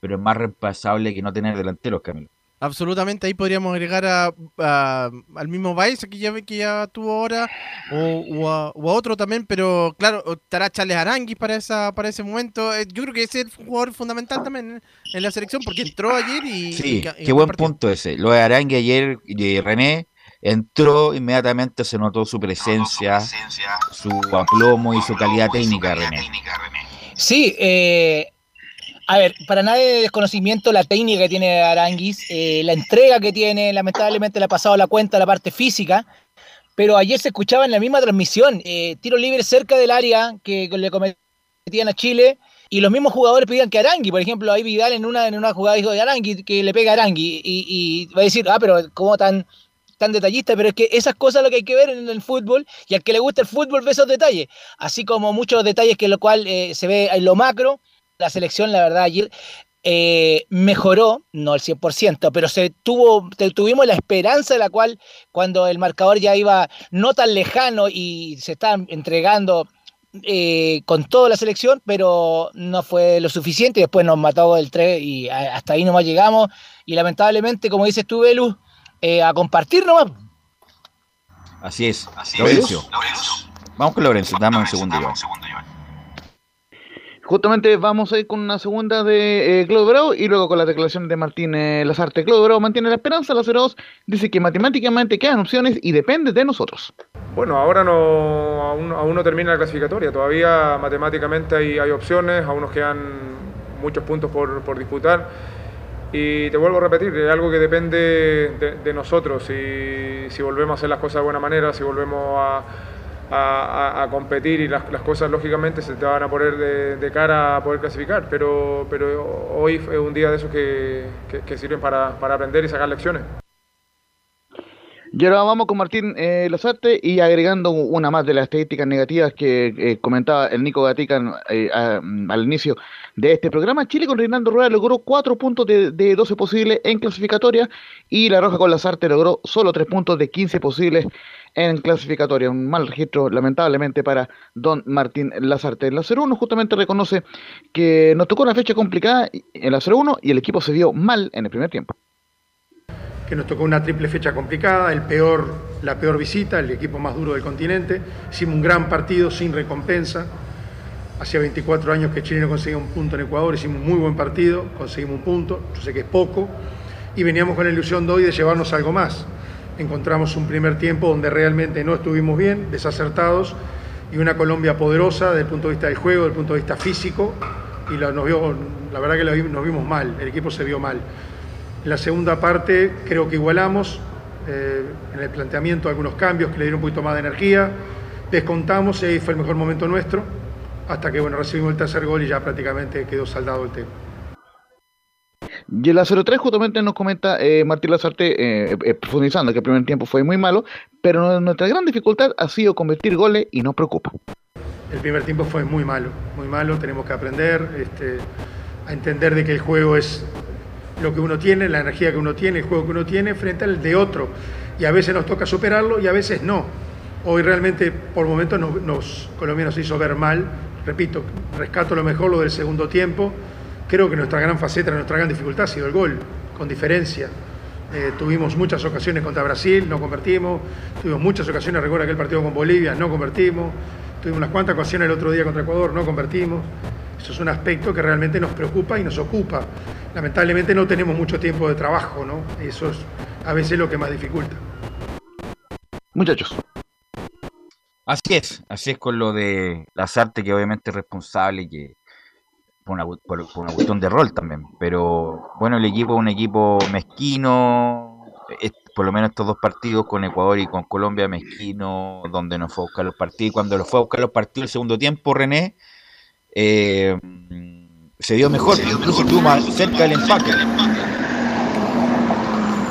pero es más reemplazable que no tener delanteros, Camilo. Absolutamente, ahí podríamos agregar a, a, al mismo Baez que ya, que ya tuvo ahora, o, o, a, o, a, otro también, pero claro, estará Charles Aranguis para, esa, para ese momento. Eh, yo creo que ese es el jugador fundamental también en, la selección, porque entró ayer y... Sí, y, qué buen partido. punto ese. Lo de Aranguis ayer y René entró, inmediatamente se notó su presencia, su aplomo y su calidad técnica, René. Sí, eh, a ver, para nadie de desconocimiento la técnica que tiene Aranguis, eh, la entrega que tiene, lamentablemente le ha pasado la cuenta la parte física, pero ayer se escuchaba en la misma transmisión, eh, tiro libre cerca del área que le cometían a Chile, y los mismos jugadores pedían que Arangui, por ejemplo, ahí Vidal en una, en una jugada dijo de Arangui, que le pega a Arangui, y, y va a decir, ah, pero ¿cómo tan tan detallista, pero es que esas cosas lo que hay que ver en el fútbol y al que le gusta el fútbol ve esos detalles, así como muchos detalles que lo cual eh, se ve en lo macro, la selección la verdad ayer eh, mejoró, no al 100%, pero se tuvo, tuvimos la esperanza de la cual cuando el marcador ya iba no tan lejano y se estaba entregando eh, con toda la selección, pero no fue lo suficiente después nos mató el 3 y hasta ahí nomás llegamos y lamentablemente, como dices tú, Belus, eh, a compartir nomás. Así es. Así Laurencio. Es. Vamos con Laurencio, dame un segundo. Dame un segundo Justamente vamos a ir con una segunda de eh, Claudio Bravo y luego con la declaración de Martín eh, Lazarte. Claudio Bravo mantiene la esperanza, la 02 dice que matemáticamente quedan opciones y depende de nosotros. Bueno, ahora no aún, aún no termina la clasificatoria, todavía matemáticamente hay, hay opciones, aún nos quedan muchos puntos por, por disputar. Y te vuelvo a repetir, es algo que depende de, de nosotros, si, si, volvemos a hacer las cosas de buena manera, si volvemos a, competir y las, cosas lógicamente se te van a poner de, de, cara a poder clasificar, pero, pero hoy es un día de esos que, sirven para aprender y sacar lecciones. Y ahora vamos con Martín eh, Lazarte y agregando una más de las estadísticas negativas que eh, comentaba el Nico Gatica eh, a, al inicio de este programa. Chile con Reinaldo Rueda logró 4 puntos de, de 12 posibles en clasificatoria y La Roja con Lazarte logró solo 3 puntos de 15 posibles en clasificatoria. Un mal registro, lamentablemente, para don Martín Lazarte. La 0-1 justamente reconoce que nos tocó una fecha complicada en la 0-1 y el equipo se vio mal en el primer tiempo. Que nos tocó una triple fecha complicada, el peor, la peor visita, el equipo más duro del continente. Hicimos un gran partido sin recompensa. Hacía 24 años que Chile no conseguía un punto en Ecuador, hicimos un muy buen partido, conseguimos un punto, yo sé que es poco, y veníamos con la ilusión de hoy de llevarnos algo más encontramos un primer tiempo donde realmente no estuvimos bien, desacertados, y una Colombia poderosa desde el punto de vista del juego, desde el punto de vista físico, y la, nos vio, la verdad que nos vimos mal, el equipo se vio mal. En la segunda parte creo que igualamos, eh, en el planteamiento algunos cambios que le dieron un poquito más de energía, descontamos y ahí fue el mejor momento nuestro, hasta que bueno, recibimos el tercer gol y ya prácticamente quedó saldado el tema. Y en la 03 justamente nos comenta eh, Martín Lazarte, eh, eh, profundizando que el primer tiempo fue muy malo, pero nuestra gran dificultad ha sido convertir goles y nos preocupa. El primer tiempo fue muy malo, muy malo, tenemos que aprender este, a entender de que el juego es lo que uno tiene, la energía que uno tiene, el juego que uno tiene frente al de otro. Y a veces nos toca superarlo y a veces no. Hoy realmente por momentos nos, nos Colombia nos hizo ver mal, repito, rescato lo mejor lo del segundo tiempo, Creo que nuestra gran faceta, nuestra gran dificultad ha sido el gol, con diferencia. Eh, tuvimos muchas ocasiones contra Brasil, no convertimos. Tuvimos muchas ocasiones, recuerda aquel partido con Bolivia, no convertimos. Tuvimos unas cuantas ocasiones el otro día contra Ecuador, no convertimos. Eso es un aspecto que realmente nos preocupa y nos ocupa. Lamentablemente no tenemos mucho tiempo de trabajo, ¿no? Eso es a veces lo que más dificulta. Muchachos. Así es, así es con lo de las artes que obviamente es responsable y que por una, cuestión de rol también. Pero bueno, el equipo es un equipo mezquino, por lo menos estos dos partidos con Ecuador y con Colombia mezquino, donde nos fue a buscar los partidos. Y cuando lo fue a buscar los partidos el segundo tiempo, René, eh, se dio mejor, incluso estuvo más cerca del empate.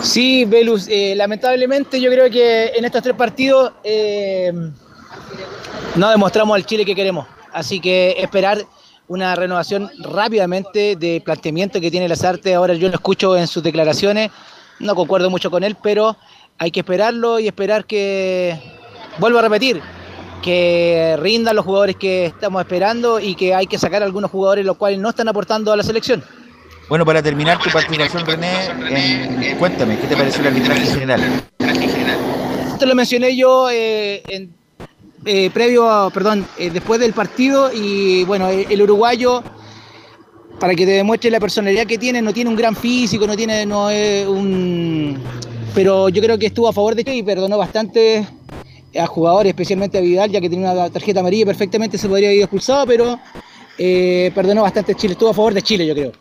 Sí, Velus, eh, lamentablemente yo creo que en estos tres partidos eh, no demostramos al Chile que queremos. Así que esperar una renovación rápidamente de planteamiento que tiene las artes. Ahora yo lo escucho en sus declaraciones, no concuerdo mucho con él, pero hay que esperarlo y esperar que, vuelvo a repetir, que rindan los jugadores que estamos esperando y que hay que sacar algunos jugadores los cuales no están aportando a la selección. Bueno, para terminar tu participación, René, cuéntame, ¿qué te pareció el arbitraje general? Esto lo mencioné yo eh, en eh, previo, perdón, eh, después del partido y bueno, el, uruguayo, para que te demuestre la personalidad que tiene, no tiene un gran físico, no tiene, no es un... Pero yo creo que estuvo a favor de Chile y perdonó bastante a jugadores, especialmente a Vidal, ya que tenía una tarjeta amarilla perfectamente se podría haber expulsado, pero eh, perdonó bastante Chile, estuvo a favor de Chile, yo creo.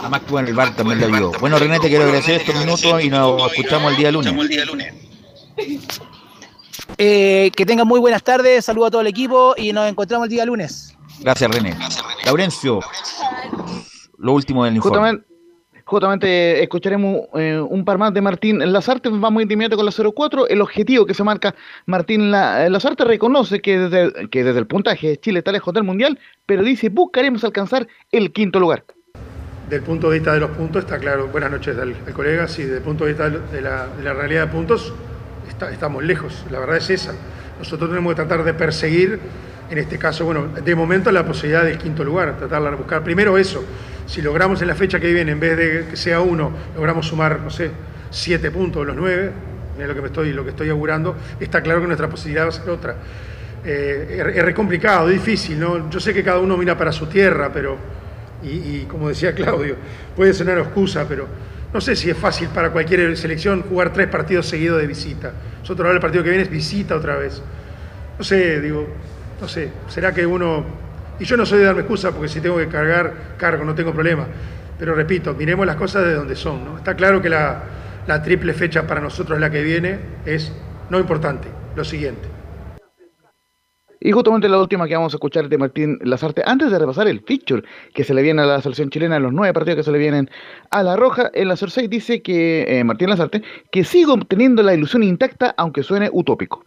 Además en el bar también lo ayudó. Bueno, René, te quiero agradecer estos minutos y nos escuchamos el día lunes. Eh, que tengan muy buenas tardes, saludo a todo el equipo y nos encontramos el día lunes. Gracias, René. Laurencio, lo último del informe. Justamente, escucharemos eh, un par más de Martín Lazarte, vamos inmediato con la 04. El objetivo que se marca Martín Lazarte reconoce que desde, que desde el puntaje Chile está lejos del Mundial, pero dice buscaremos alcanzar el quinto lugar. Del punto de vista de los puntos, está claro, buenas noches al, colega, sí, desde el punto de vista de la, de la realidad de puntos, estamos lejos, la verdad es esa. Nosotros tenemos que tratar de perseguir, en este caso, bueno, de momento la posibilidad del quinto lugar, tratar de buscar primero eso. Si logramos en la fecha que viene, en vez de que sea uno, logramos sumar, no sé, siete puntos de los nueve, es lo que me estoy, lo que estoy augurando, está claro que nuestra posibilidad va a ser otra. Eh, es, es complicado, difícil, ¿no? Yo sé que cada uno mira para su tierra, pero, y, y como decía Claudio, puede sonar excusa, pero no sé si es fácil para cualquier selección jugar tres partidos seguidos de visita. Nosotros ahora el partido que viene es visita otra vez. No sé, digo, no sé, será que uno... Y yo no soy de darme excusa porque si tengo que cargar, cargo, no tengo problema. Pero repito, miremos las cosas de donde son. ¿no? Está claro que la, la triple fecha para nosotros la que viene es no importante, lo siguiente. Y justamente la última que vamos a escuchar de Martín Lazarte, antes de repasar el feature que se le viene a la selección chilena, los nueve partidos que se le vienen a la Roja, en la 6 dice que eh, Martín Lazarte, que sigo teniendo la ilusión intacta, aunque suene utópico.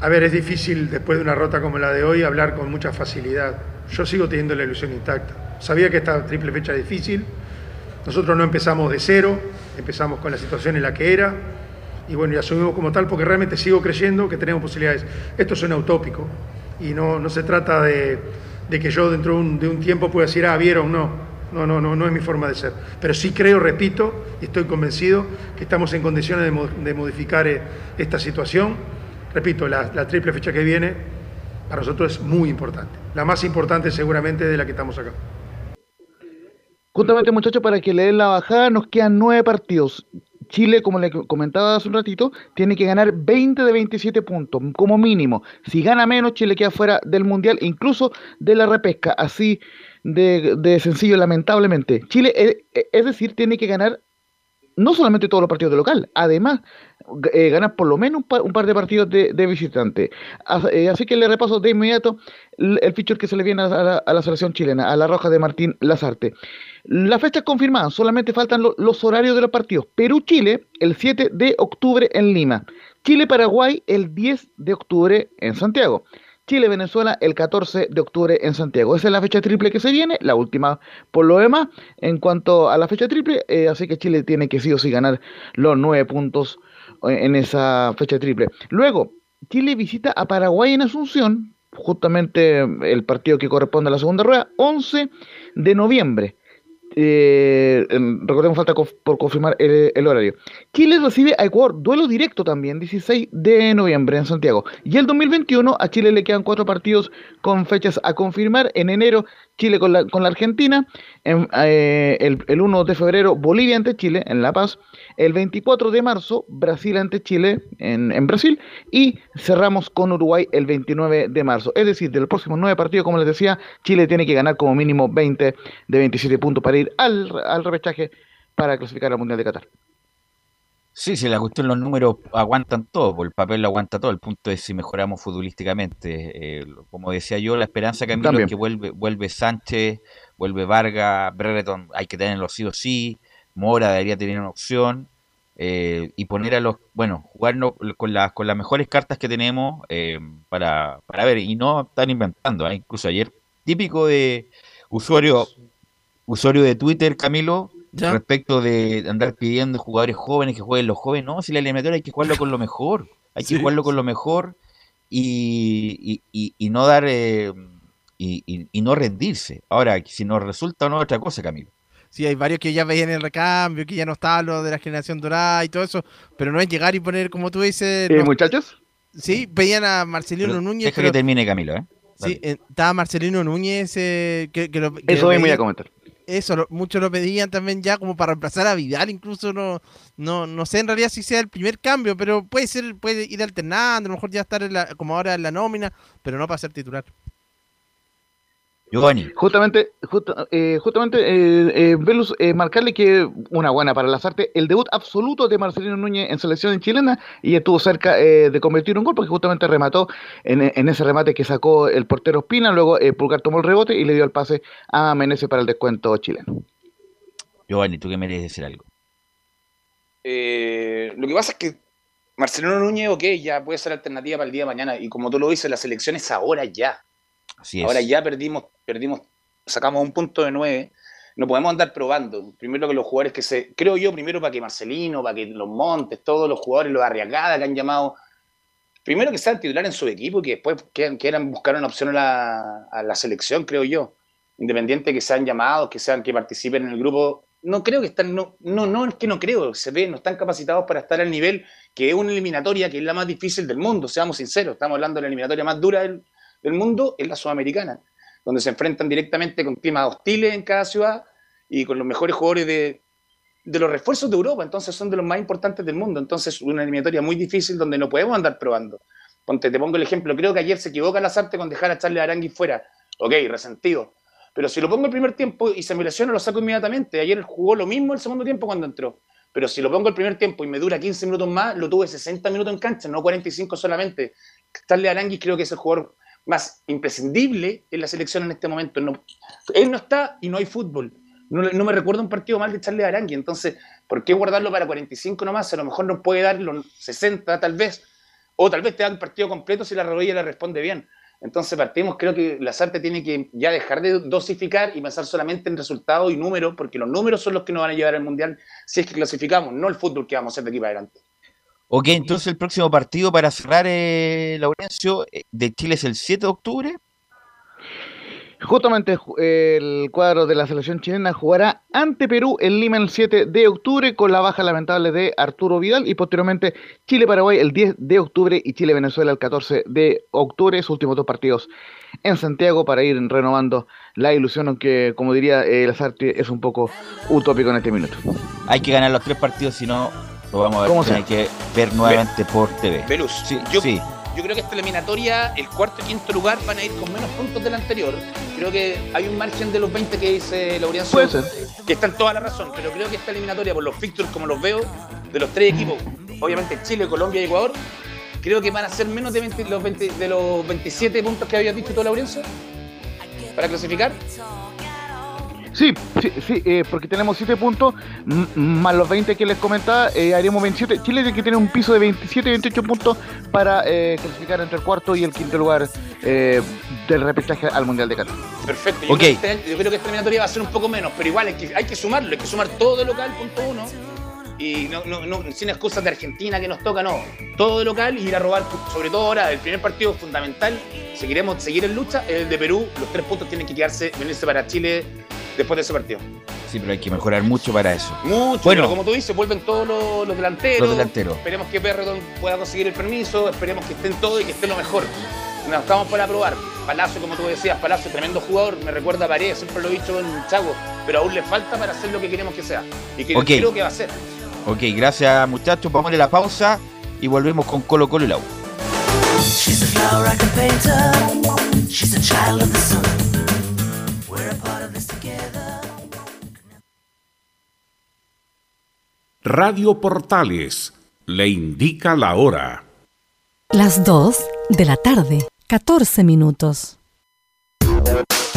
A ver, es difícil después de una rota como la de hoy hablar con mucha facilidad. Yo sigo teniendo la ilusión intacta. Sabía que esta triple fecha es difícil. Nosotros no empezamos de cero, empezamos con la situación en la que era y bueno, y asumimos como tal porque realmente sigo creyendo que tenemos posibilidades. Esto suena utópico y no, no se trata de, de que yo dentro de un, de un tiempo pueda decir, ah, vieron, no. No, no, no, no es mi forma de ser. Pero sí creo, repito, y estoy convencido que estamos en condiciones de, de modificar eh, esta situación. Repito, la, la triple fecha que viene para nosotros es muy importante. La más importante seguramente de la que estamos acá. Justamente, muchachos, para que le den la bajada, nos quedan nueve partidos. Chile, como le comentaba hace un ratito, tiene que ganar 20 de 27 puntos, como mínimo. Si gana menos, Chile queda fuera del Mundial, incluso de la repesca. Así de, sencillo, lamentablemente. Chile, eh, eh, es decir, tiene que ganar no solamente todos los partidos de local, además eh, ganar por lo menos un par, de partidos de, de visitante. Eh, así que le repaso de inmediato l- el feature que se le viene a la, selección chilena, a la roja de Martín Lazarte. La fecha es confirmada, solamente faltan lo- los horarios de los partidos. Perú-Chile el 7 de octubre en Lima. Chile-Paraguay el 10 de octubre en Santiago. Chile-Venezuela el 14 de octubre en Santiago. Esa es la fecha triple que se viene, la última por lo demás. En cuanto a la fecha triple, eh, así que Chile tiene que sí o sí ganar los nueve puntos en esa fecha triple. Luego, Chile visita a Paraguay en Asunción, justamente el partido que corresponde a la segunda rueda, 11 de noviembre. Eh, em, recordemos, falta por confirmar el, el horario. Chile recibe a Ecuador, duelo directo también, 16 de noviembre en Santiago. Y el 2021 a Chile le quedan cuatro partidos con fechas a confirmar. En enero, Chile con la, Argentina. En, eh, el, el 1 de febrero, Bolivia ante Chile en La Paz. El 24 de marzo, Brasil ante Chile en, en Brasil. Y cerramos con Uruguay el 29 de marzo. Es decir, de los próximos nueve partidos, como les decía, Chile tiene que ganar como mínimo 20 de 27 puntos para ir al, al repechaje para clasificar al Mundial de Qatar. Sí, si la cuestión, los números aguantan todo, pues el papel lo aguanta todo. El punto es si mejoramos futbolísticamente. Eh, lo- como decía yo, la esperanza, Camilo, También. es que vuelve, vuelve Sánchez, vuelve Vargas, Brereton, hay que tenerlo sí o sí. Mora debería tener una opción. eh, y poner a los, bueno, jugarnos con las, con las mejores cartas que tenemos eh, para, para ver. Y no están inventando. ¿eh? Incluso ayer, típico de usuario, usuario de Twitter, Camilo, ¿Ya? respecto de andar pidiendo jugadores jóvenes que jueguen los jóvenes. No, si la eliminatoria hay que jugarlo con lo mejor. Hay que Sí. jugarlo con lo mejor y, y- y- y no dar eh, y, y- y no rendirse. Ahora, si nos resulta o no, otra cosa, Camilo. Sí, hay varios que ya veían el recambio, que ya no estaba lo de la generación dorada y todo eso, pero no es llegar y poner, como tú dices, Eh, los- muchachos, sí, veían a Marcelino Pero Núñez, deja pero- que termine Camilo, ¿eh? sí, eh, estaba Marcelino Núñez, eh, que, que lo, que eso mismo iba a comentar. Eso, lo- muchos lo pedían también ya como para reemplazar a Vidal, incluso no, no, no sé en realidad si sea el primer cambio, pero puede ser, puede ir alternando, a lo mejor ya estar en la- como ahora en la nómina, pero no para ser titular. Giovanni, Justamente, justa- eh, justamente eh, eh, Velus, eh, marcarle que una buena para las artes, el debut absoluto de Marcelino Núñez en selección chilena y estuvo cerca eh, de convertir un gol porque justamente remató en, en ese remate que sacó el portero Espina, luego eh, Pulgar tomó el rebote y le dio el pase a Menezes para el descuento chileno. Giovanni, tú que me quieres decir algo. Eh, lo que pasa es que Marcelino Núñez, ok, ya puede ser alternativa para el día de mañana. Y como tú lo dices, la selección es ahora ya. Ahora ya perdimos, perdimos, sacamos un punto de nueve. No podemos andar probando. Primero que los jugadores que se. Creo yo, primero para que Marcelino, para que los Montes, todos los jugadores, los Arriagada que han llamado. Primero que sean titular en su equipo y que después quieran, buscar una opción a la, a la selección, creo yo. Independiente que sean llamados, que sean que participen en el grupo. No creo que están. No, no, no es que no creo. Se ve, no están capacitados para estar al nivel que es una eliminatoria que es la más difícil del mundo, seamos sinceros. Estamos hablando de la eliminatoria más dura del, del mundo es la sudamericana, donde se enfrentan directamente con climas hostiles en cada ciudad y con los mejores jugadores de, de los refuerzos de Europa, entonces son de los más importantes del mundo, entonces una eliminatoria muy difícil donde no podemos andar probando. Ponte, te pongo el ejemplo, creo que ayer se equivoca Lazarte con dejar a Charles Arangui fuera, ok, resentido, pero si lo pongo el primer tiempo y se me lesiona, lo saco inmediatamente, ayer jugó lo mismo el segundo tiempo cuando entró, pero si lo pongo el primer tiempo y me dura 15 minutos más, lo tuve 60 minutos en cancha, no 45 solamente. Charles Arangui creo que es el jugador más imprescindible en la selección en este momento. No, él no está y no hay fútbol. No, no me recuerdo un partido mal de Charles Arangui. Entonces, ¿por qué guardarlo para 45 nomás? A lo mejor nos puede dar los 60 tal vez. O tal vez te da el partido completo si la rodilla le responde bien. Entonces partimos, creo que Lazarte tiene que ya dejar de dosificar y pensar solamente en resultados y números, porque los números son los que nos van a llevar al Mundial si es que clasificamos, no el fútbol que vamos a hacer de aquí para adelante. Ok, entonces el próximo partido para cerrar, eh, Laurencio, eh, de Chile es el 7 de octubre. Justamente ju- el cuadro de la selección chilena jugará ante Perú en Lima el 7 de octubre con la baja lamentable de Arturo Vidal y posteriormente Chile-Paraguay el 10 de octubre y Chile-Venezuela el 14 de octubre, sus últimos dos partidos en Santiago para ir renovando la ilusión, aunque como diría eh, Lazarte es un poco utópico en este minuto. Hay que ganar los tres partidos, si no, lo vamos a ¿Cómo ver, hay que ver nuevamente por TV. Velus, Sí, yo, sí. yo creo que esta eliminatoria, el cuarto y quinto lugar van a ir con menos puntos del anterior. Creo que hay un margen de los 20 que dice Laurianzo, Puede ser. que está en toda la razón, pero creo que esta eliminatoria, por los fixtures como los veo, de los tres equipos, obviamente Chile, Colombia y Ecuador, creo que van a ser menos de, 20 los, 20 de los 27 puntos que habías dicho tú, Laurianzo, para clasificar. Sí, sí, sí, eh, porque tenemos 7 puntos, más los 20 que les comentaba, eh, haríamos 27. Chile tiene que tener un piso de 27, 28 puntos para eh, clasificar entre el cuarto y el quinto lugar eh, del repechaje al Mundial de Qatar. Perfecto. Yo, Ok. creo que este- yo creo que esta eliminatoria va a ser un poco menos, pero igual hay que, hay que sumarlo, hay que sumar todo de local, punto uno. Y no, no, no, sin excusas de Argentina que nos toca, no. Todo de local y ir a robar, sobre todo ahora, el primer partido fundamental, seguiremos seguir en lucha, es el de Perú. Los tres puntos tienen que quedarse, venirse para Chile después de ese partido. Sí, pero hay que mejorar mucho para eso. Mucho, Bueno. pero como tú dices, vuelven todos los, los delanteros. Los delanteros. Esperemos que Perreton pueda conseguir el permiso, esperemos que estén todos y que esté lo mejor. Nos estamos para probar. Palacio, como tú decías, Palacio, tremendo jugador, me recuerda a Paredes, siempre lo he dicho en Chago, pero aún le falta para hacer lo que queremos que sea. Y que Ok. creo que va a ser. Ok, gracias muchachos. Vamos a la pausa y volvemos con Colo Colo y la U. Radio Portales le indica la hora. Las 2 de la tarde, 14 minutos.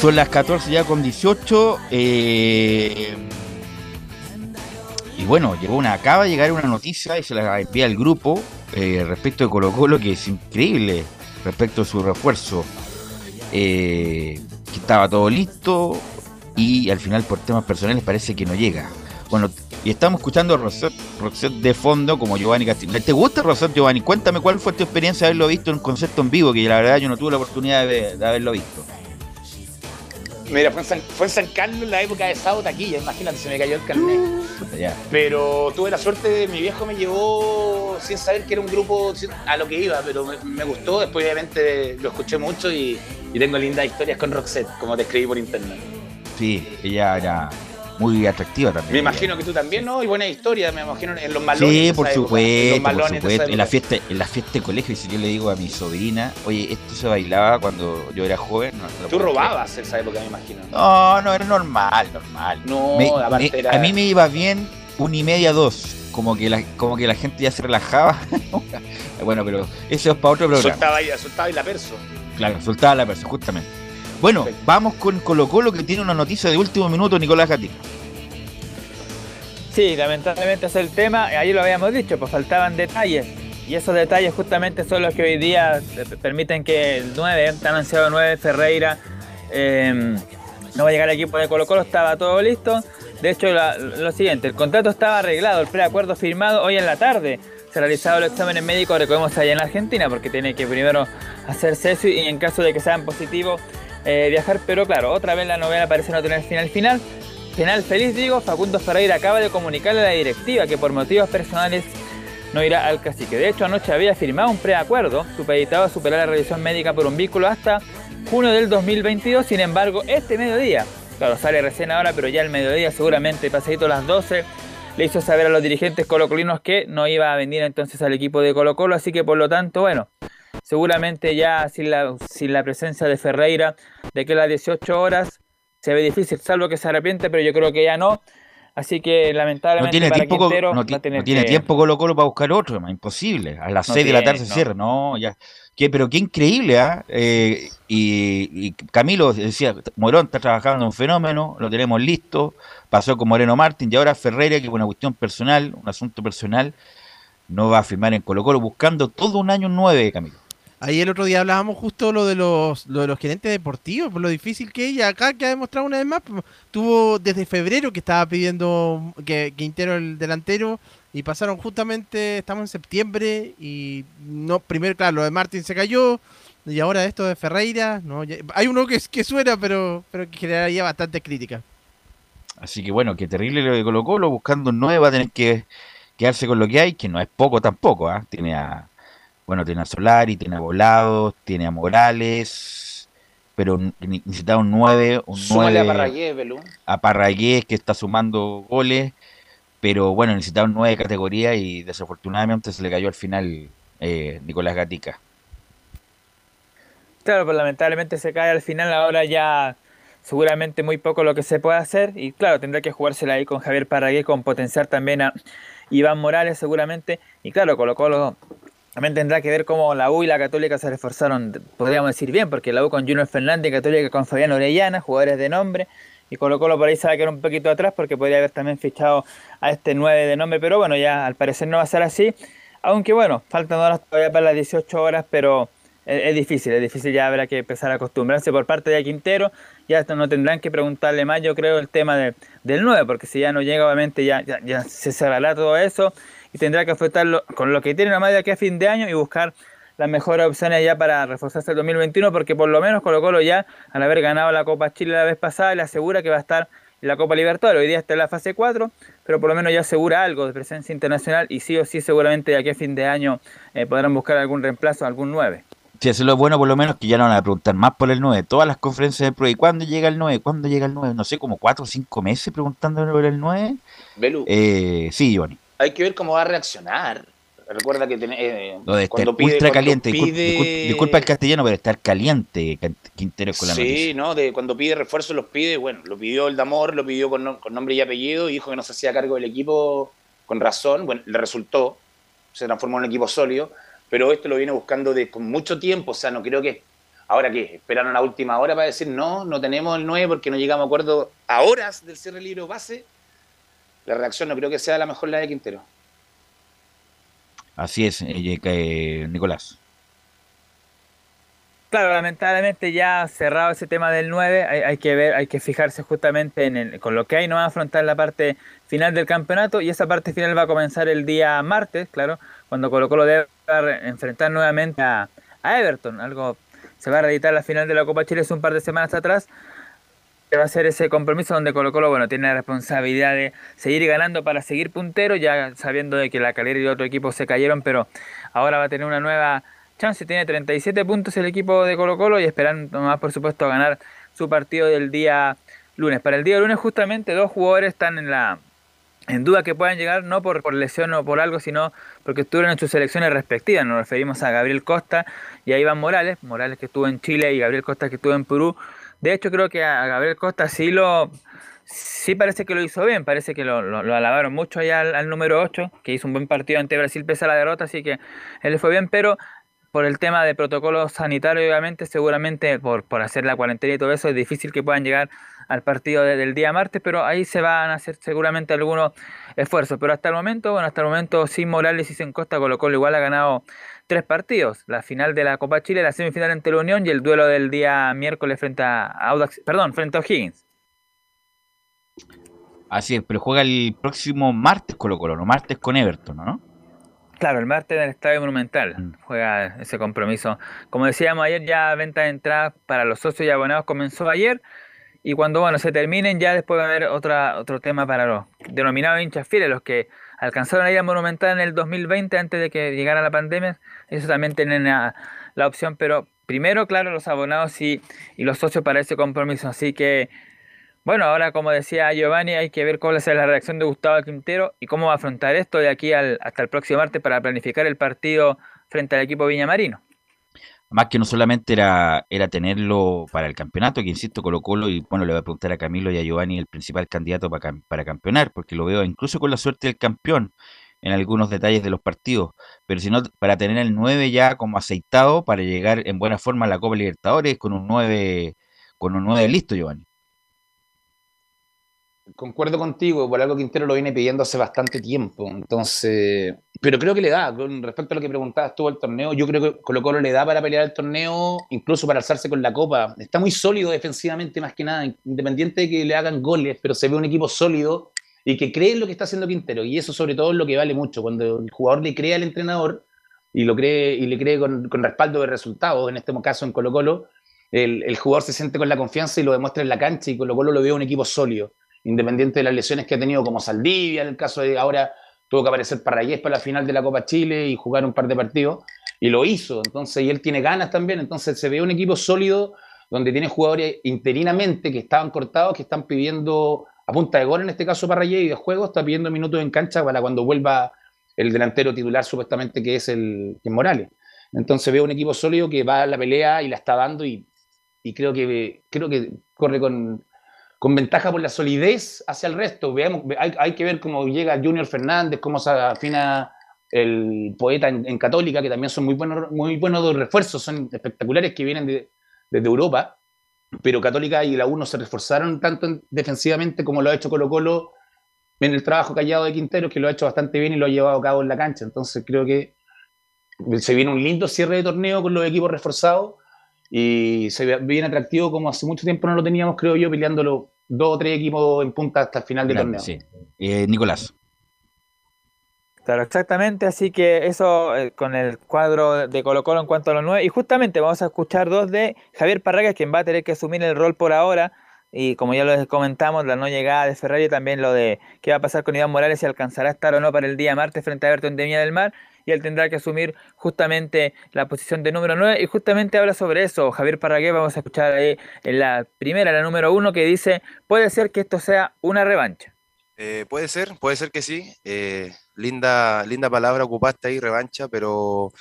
Son las 14 ya con 18. eh, y bueno, llegó una, acaba de llegar una noticia y se la envía al grupo eh, respecto de Colo Colo que es increíble respecto a su refuerzo. eh, que estaba todo listo y al final por temas personales parece que no llega. Bueno, y estamos escuchando a Rosette, de fondo como Giovanni Castillo. ¿Te gusta Rosette Giovanni? Cuéntame cuál fue tu experiencia de haberlo visto en concierto en vivo, que la verdad yo no tuve la oportunidad de, de haberlo visto. Mira, fue en, San, fue en San Carlos en la época de Sao Taquilla, imagínate, se me cayó el carnet. Pero tuve la suerte de mi viejo me llevó sin saber que era un grupo sin- a lo que iba, pero me, me gustó. Después, obviamente, lo escuché mucho y, y tengo lindas historias con Roxette, como te escribí por internet. Sí, ella era muy atractiva también. Me imagino que tú también, ¿no? Y buena historia, me imagino en los malones. Sí, por época, supuesto, en los por supuesto. En la época. fiesta, en la fiesta de colegio, y si yo le digo a mi sobrina, oye, esto se bailaba cuando yo era joven. no, Tú robabas esa época, me imagino. creer. No, no, era normal, normal. No, Me- aparte me- era- A mí me iba bien una y media, dos. Como que la, como que la gente ya se relajaba. bueno, pero eso es para otro programa. Soltaba soltaba ahí la perso. Claro, soltaba la persona, justamente. Bueno, vamos con Colo Colo que tiene una noticia de último minuto, Nicolás Gatica. Sí, lamentablemente ese es el tema. Ahí lo habíamos dicho, pues faltaban detalles. Y esos detalles justamente son los que hoy día permiten que el 9, tan ansiado 9, Ferreira, eh, no va a llegar al equipo de Colo Colo, estaba todo listo. De hecho, la- lo siguiente, el contrato estaba arreglado, el preacuerdo firmado hoy en la tarde. Se realizaron los exámenes médicos, recordemos, allá en Argentina, porque tiene que primero hacerse eso y en caso de que sean positivos, eh, viajar. Pero claro, otra vez la novela parece no tener final final. Final feliz, digo, Facundo Ferreira acaba de comunicarle a la directiva que por motivos personales no irá al cacique. De hecho, anoche había firmado un preacuerdo supeditado a superar la revisión médica por un vínculo hasta junio del 2022. Sin embargo, este mediodía, claro, sale recién ahora, pero ya el mediodía, seguramente pasadito a las 12, le hizo saber a los dirigentes colocolinos que no iba a venir entonces al equipo de Colo Colo. Así que por lo tanto, bueno, seguramente ya sin la, sin la presencia de Ferreira, de que a las 18 horas se ve difícil, salvo que se arrepiente, pero yo creo que ya no. Así que No lamentablemente tiene para tiempo, Quintero no, ti- no tiene que- tiempo Colo Colo para buscar otro, más imposible. A las No 6 de la tiene, tarde se no. cierra, no, ya. ¿Qué, pero qué increíble, ¿ah? Eh, y, y Camilo decía, Morón está trabajando un fenómeno, lo tenemos listo, pasó con Moreno Martín y ahora Ferreira, que por una cuestión personal, un asunto personal, no va a firmar en Colo Colo buscando todo un año 9, Camilo. Ahí el otro día hablábamos justo lo de los, lo de los gerentes deportivos, por lo difícil que ella acá que ha demostrado una vez más. pues, Tuvo desde febrero que estaba pidiendo que Quintero el delantero y pasaron justamente, estamos en septiembre y no, primero claro, lo de Martín se cayó y ahora esto de Ferreira, no, hay uno que, que suena pero, pero que generaría bastante crítica. Así que bueno, qué terrible lo de Colo Colo, buscando un 9 va a tener que quedarse con lo que hay, que no es poco tampoco, ¿ah? Tiene a, bueno, tiene a Solari, tiene a Volados, tiene a Morales, pero necesitaba un 9, un Súmale a 9 Parragués, Belú. a Parragués que está sumando goles, pero bueno, necesitaba un 9 de categoría y desafortunadamente se le cayó al final eh, Nicolás Gatica. Claro, pues lamentablemente se cae al final, ahora ya seguramente muy poco lo que se puede hacer y claro, tendrá que jugársela ahí con Javier Parragué, con potenciar también a Iván Morales seguramente y claro, Colo Colo también tendrá que ver cómo la U y la Católica se reforzaron, podríamos decir bien, porque la U con Junior Fernández y Católica con Fabián Orellana, jugadores de nombre, y Colo Colo por ahí se va a quedar un poquito atrás porque podría haber también fichado a este 9 de nombre, pero bueno, ya al parecer no va a ser así, aunque bueno, faltan horas todavía para las 18 horas, pero es, es difícil, es difícil, ya habrá que empezar a acostumbrarse por parte de Quintero, ya no tendrán que preguntarle más, yo creo, el tema de- del 9, porque si ya no llega, obviamente ya, ya, ya se cerrará todo eso y tendrá que afrontarlo con lo que tiene nomás de aquí a fin de año y buscar las mejores opciones ya para reforzarse el 2021, porque por lo menos Colo Colo ya, al haber ganado la Copa Chile la vez pasada, le asegura que va a estar en la Copa Libertadores. Hoy día está en la fase 4, pero por lo menos ya asegura algo de presencia internacional y sí o sí seguramente de aquí a fin de año eh, podrán buscar algún reemplazo, algún 9. Sí, eso es lo bueno, por lo menos, que ya no van a preguntar más por el 9. Todas las conferencias de pro. ¿Y cuándo llega el 9? ¿Cuándo llega el 9? No sé, como 4 o 5 meses preguntando por el 9. Belu, Eh, sí, Giovanni. Hay que ver cómo va a reaccionar. Recuerda que tiene, eh, Lo de cuando pide, ultra cuando caliente. Discul- pide- discul- disculpa el castellano, pero estar caliente Quintero con la noticia. Sí, ¿no? De cuando pide refuerzo los pide, bueno, lo pidió el Damor, lo pidió con, con nombre y apellido, y dijo que no se hacía cargo del equipo con razón, bueno, le resultó, se transformó en un equipo sólido, pero esto lo viene buscando de, con mucho tiempo, o sea, no creo que, ahora qué, esperaron a la última hora para decir, no, no tenemos el 9 porque no llegamos a acuerdo a horas del cierre libro base, la reacción no creo que sea la mejor la de Quintero. Así es, eh, eh, Nicolás. Claro, lamentablemente ya cerrado ese tema del 9, hay, hay que ver, hay que fijarse justamente en el- con lo que hay, no va a afrontar la parte final del campeonato y esa parte final va a comenzar el día martes, claro, cuando Colo Colo debe enfrentar nuevamente a, a Everton, algo se va a reeditar la final de la Copa Chile hace un par de semanas atrás, va a ser ese compromiso donde Colo Colo, bueno, tiene la responsabilidad de seguir ganando para seguir puntero, ya sabiendo de que la calera y otro equipo se cayeron, pero ahora va a tener una nueva chance, tiene 37 puntos el equipo de Colo Colo y esperando más, por supuesto, ganar su partido del día lunes. Para el día lunes justamente dos jugadores están en la en duda que puedan llegar no por, por lesión o por algo, sino porque estuvieron en sus selecciones respectivas. Nos referimos a Gabriel Costa y a Iván Morales, Morales que estuvo en Chile y Gabriel Costa que estuvo en Perú. De hecho, creo que a Gabriel Costa sí lo sí parece que lo hizo bien, parece que lo, alabaron mucho allá al, al número 8, que hizo un buen partido ante Brasil pese a la derrota, así que él le fue bien, pero por el tema de protocolo sanitario, obviamente, seguramente por, por hacer la cuarentena y todo eso, es difícil que puedan llegar al partido de- del día martes, pero ahí se van a hacer seguramente algunos esfuerzos. Pero hasta el momento, bueno, hasta el momento sin Morales y sin Costa, Colo Colo igual ha ganado tres partidos. La final de la Copa Chile, la semifinal ante la Unión y el duelo del día miércoles frente a Audax, perdón, frente a O'Higgins. Así es, pero juega el próximo martes Colo Colo, no martes con Everton, ¿no? Claro, el martes en el Estadio Monumental juega ese compromiso. Como decíamos ayer, ya venta de entradas para los socios y abonados comenzó ayer. Y cuando bueno se terminen, ya después va a haber otra, otro tema para los denominados hinchas fieles, los que alcanzaron a ir al Monumental en el 2020 antes de que llegara la pandemia. Eso también tienen la, la opción, pero primero, claro, los abonados y, y los socios para ese compromiso. Así que bueno, ahora como decía Giovanni, hay que ver cuál es la reacción de Gustavo Quintero y cómo va a afrontar esto de aquí al, hasta el próximo martes para planificar el partido frente al equipo Viñamarino. Más que no solamente era, era tenerlo para el campeonato, que insisto, Colo Colo, y bueno, le voy a preguntar a Camilo y a Giovanni, el principal candidato para, para campeonar, porque lo veo incluso con la suerte del campeón en algunos detalles de los partidos, pero si no, para tener el 9 ya como aceitado, para llegar en buena forma a la Copa Libertadores con un 9, con un 9 listo, Giovanni. Concuerdo contigo, por algo Quintero lo viene pidiendo hace bastante tiempo. Entonces, pero creo que le da, con respecto a lo que preguntabas tú al torneo, yo creo que Colo Colo le da para pelear el torneo, incluso para alzarse con la copa. Está muy sólido defensivamente más que nada, independiente de que le hagan goles, pero se ve un equipo sólido y que cree en lo que está haciendo Quintero. Y eso sobre todo es lo que vale mucho, cuando el jugador le cree al entrenador y lo cree y le cree con, respaldo de resultados, en este caso en Colo Colo, el, el jugador se siente con la confianza y lo demuestra en la cancha y Colo Colo lo ve un equipo sólido independiente de las lesiones que ha tenido como Saldivia, en el caso de ahora tuvo que aparecer Parragués para la final de la Copa Chile y jugar un par de partidos, y lo hizo, entonces, y él tiene ganas también, entonces se ve un equipo sólido donde tiene jugadores interinamente que estaban cortados, que están pidiendo a punta de gol, en este caso Parragués, y de juego, está pidiendo minutos en cancha para cuando vuelva el delantero titular supuestamente que es el Morales. Entonces veo un equipo sólido que va a la pelea y la está dando y, y creo que creo que corre con, con ventaja por la solidez hacia el resto. Veamos, hay, hay que ver cómo llega Junior Fernández, cómo se afina el poeta en, Católica, que también son muy buenos, muy buenos refuerzos, son espectaculares que vienen de, desde Europa. Pero Católica y la U no se reforzaron tanto en- defensivamente como lo ha hecho Colo Colo en el trabajo callado de Quintero, que lo ha hecho bastante bien y lo ha llevado a cabo en la cancha. Entonces creo que se viene un lindo cierre de torneo con los equipos reforzados y se ve bien atractivo como hace mucho tiempo no lo teníamos, creo yo, peleándolo dos o tres equipos en punta hasta el final del torneo. sí. Eh, Nicolás. Claro, exactamente, así que eso eh, con el cuadro de Colo Colo en cuanto a los nueve. Y justamente vamos a escuchar dos de Javier Parragas, quien va a tener que asumir el rol por ahora. Y como ya lo comentamos, la no llegada de Ferrari, también lo de qué va a pasar con Iván Morales, si alcanzará a estar o no para el día martes frente a Everton de Viña del Mar. Y él tendrá que asumir justamente la posición de número 9 y justamente habla sobre eso Javier Parragué, vamos a escuchar ahí en la primera, la número 1 que dice, puede ser que esto sea una revancha. Eh, puede ser, puede ser que sí. Eh, linda, linda palabra ocupaste ahí, revancha, pero,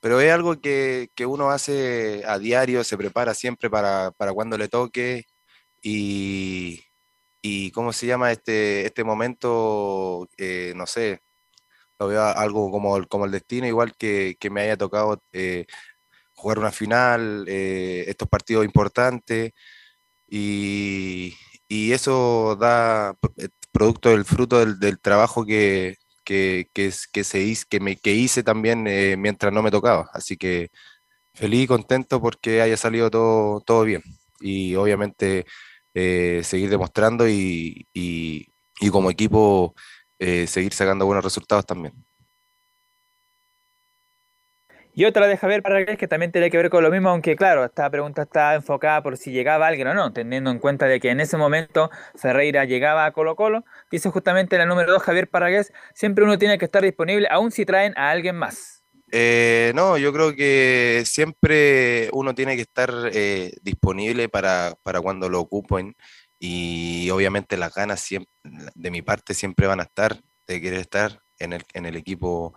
pero es algo que, que uno hace a diario, se prepara siempre para, para cuando le toque y, y cómo se llama este, este momento, eh, no sé, lo veo algo como, el- como el destino, igual que, que me haya tocado eh, jugar una final, eh, estos partidos importantes, y, y eso da eh, producto del fruto del, del trabajo que, que, que, que se que, me, que hice también eh, mientras no me tocaba. Así que feliz y contento porque haya salido todo, todo bien. Y obviamente eh, seguir demostrando y, y- y como equipo eh, seguir sacando buenos resultados también. Y otra de Javier Parragués que también tiene que ver con lo mismo, aunque claro, esta pregunta está enfocada por si llegaba alguien o no, teniendo en cuenta de que en ese momento Ferreira llegaba a Colo Colo, dice justamente la número 2 Javier Parragués, siempre uno tiene que estar disponible, aun si traen a alguien más. Eh, no, yo creo que siempre uno tiene que estar eh, disponible para, para cuando lo ocupen y obviamente las ganas siem- de mi parte siempre van a estar, de querer estar en el, en el equipo,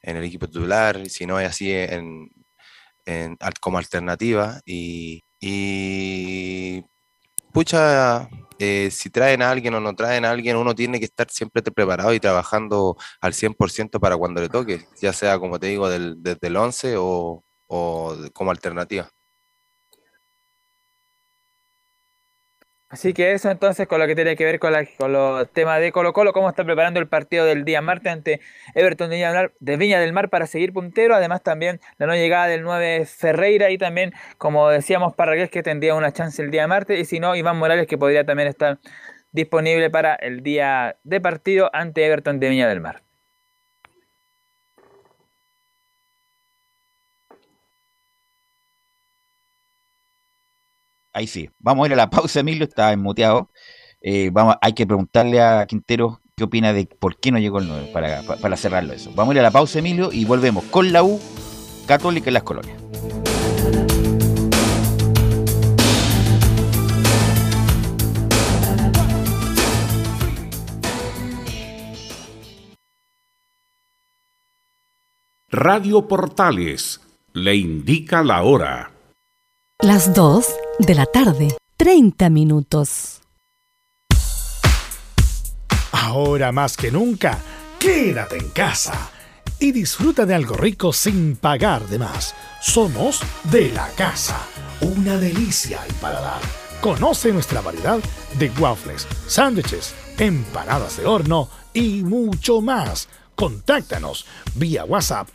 en el equipo titular, si no es así en, como alternativa y, pucha, eh, si traen a alguien o no traen a alguien, uno tiene que estar siempre preparado y trabajando al 100% para cuando le toque, ya sea, como te digo, del- desde el 11 o, como alternativa. Así que eso entonces con lo que tiene que ver con, la- con los temas de Colo Colo, cómo está preparando el partido del día martes ante Everton de Viña del Mar, para seguir puntero, además también la no llegada del 9 Ferreira y también, como decíamos, Parragués que tendría una chance el día martes y si no, Iván Morales que podría también estar disponible para el día de partido ante Everton de Viña del Mar. Ahí sí. Vamos a ir a la pausa, Emilio, está enmuteado. Eh, vamos, hay que preguntarle a Quintero qué opina de por qué no llegó el 9 para, pa- para cerrarlo eso. Vamos a ir a la pausa, Emilio, y volvemos con la U Católica en las colonias. Radio Portales le indica la hora. Las 2 de la tarde, 30 minutos. Ahora más que nunca, quédate en casa y disfruta de algo rico sin pagar de más. Somos de la casa, una delicia al paladar. Conoce nuestra variedad de waffles, sándwiches, empanadas de horno y mucho más. Contáctanos vía WhatsApp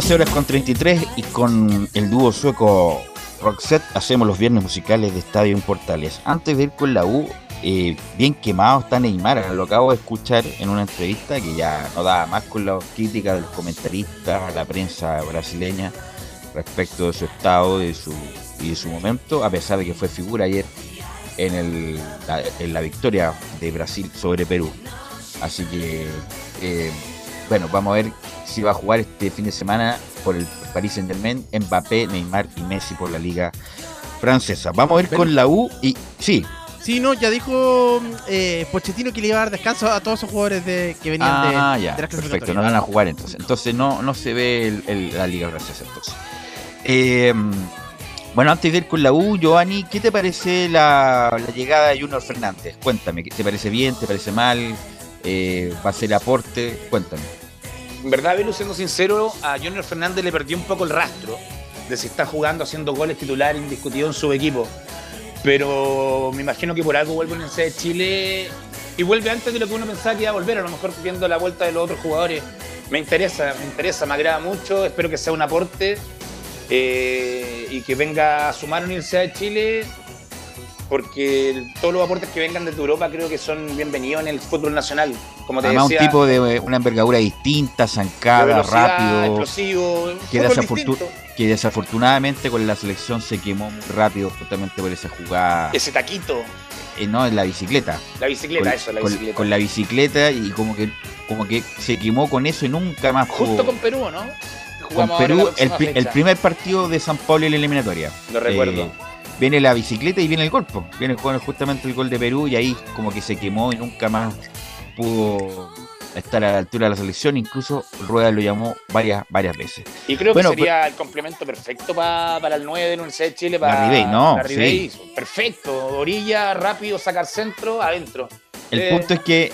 14 horas con 33 y con el dúo sueco Roxette hacemos los viernes musicales de Estadio en Portales. Antes de ir con la U, eh, bien quemado está Neymar, lo acabo de escuchar en una entrevista que ya no daba más con la crítica de los comentaristas, la prensa brasileña respecto de su estado de su, y de su momento, a pesar de que fue figura ayer en, el, en la victoria de Brasil sobre Perú. Así que, eh, bueno, vamos a ver si va a jugar este fin de semana por el Paris Saint Germain, Mbappé, Neymar y Messi por la liga francesa. Vamos a ir con la U y sí. Sí, no, ya dijo eh, Pochettino que le iba a dar descanso a todos esos jugadores de, que venían de, Ah, ya, de las perfecto, no van a jugar entonces. Entonces no, no se ve el- el- la liga francesa entonces. Eh, bueno, antes de ir con la U, Giovanni, ¿qué te parece la, la llegada de Junior Fernández? Cuéntame, ¿te parece bien? ¿Te parece mal? Eh, ¿Va a ser aporte? Cuéntame. En verdad, Velu, siendo sincero, a Junior Fernández le perdió un poco el rastro de si está jugando, haciendo goles titular indiscutido en su equipo. Pero me imagino que por algo vuelve Universidad de Chile y vuelve antes de lo que uno pensaba que iba a volver, a lo mejor viendo la vuelta de los otros jugadores. Me interesa, me interesa, me agrada mucho, espero que sea un aporte eh, y que venga a sumar a Universidad de Chile porque todos los aportes que vengan desde Europa creo que son bienvenidos en el fútbol nacional. Como te Además, decía, un tipo de una envergadura distinta, zancada, rápido. explosivo, que, fútbol desafortu- distinto. que desafortunadamente con la selección se quemó muy rápido justamente por esa jugada. Ese taquito, eh, no, en la bicicleta. la bicicleta, con, eso, la con- bicicleta. con la bicicleta y como que como que se quemó con eso y nunca más Justo jugó. con Perú, ¿no? Con Jugamos ahora Perú, el, primer partido de San Pablo en la eliminatoria. Lo recuerdo. Eh, viene la bicicleta y viene el gol. po. Viene justamente el gol de Perú y ahí como que se quemó y nunca más pudo estar a la altura de la selección. Incluso Rueda lo llamó varias, varias veces. Y creo Bueno, que sería el complemento perfecto pa- para el 9 de la Universidad de Chile. Para Ribey, ¿no? Perfecto. Orilla, rápido, sacar centro, adentro. El Eh, punto es que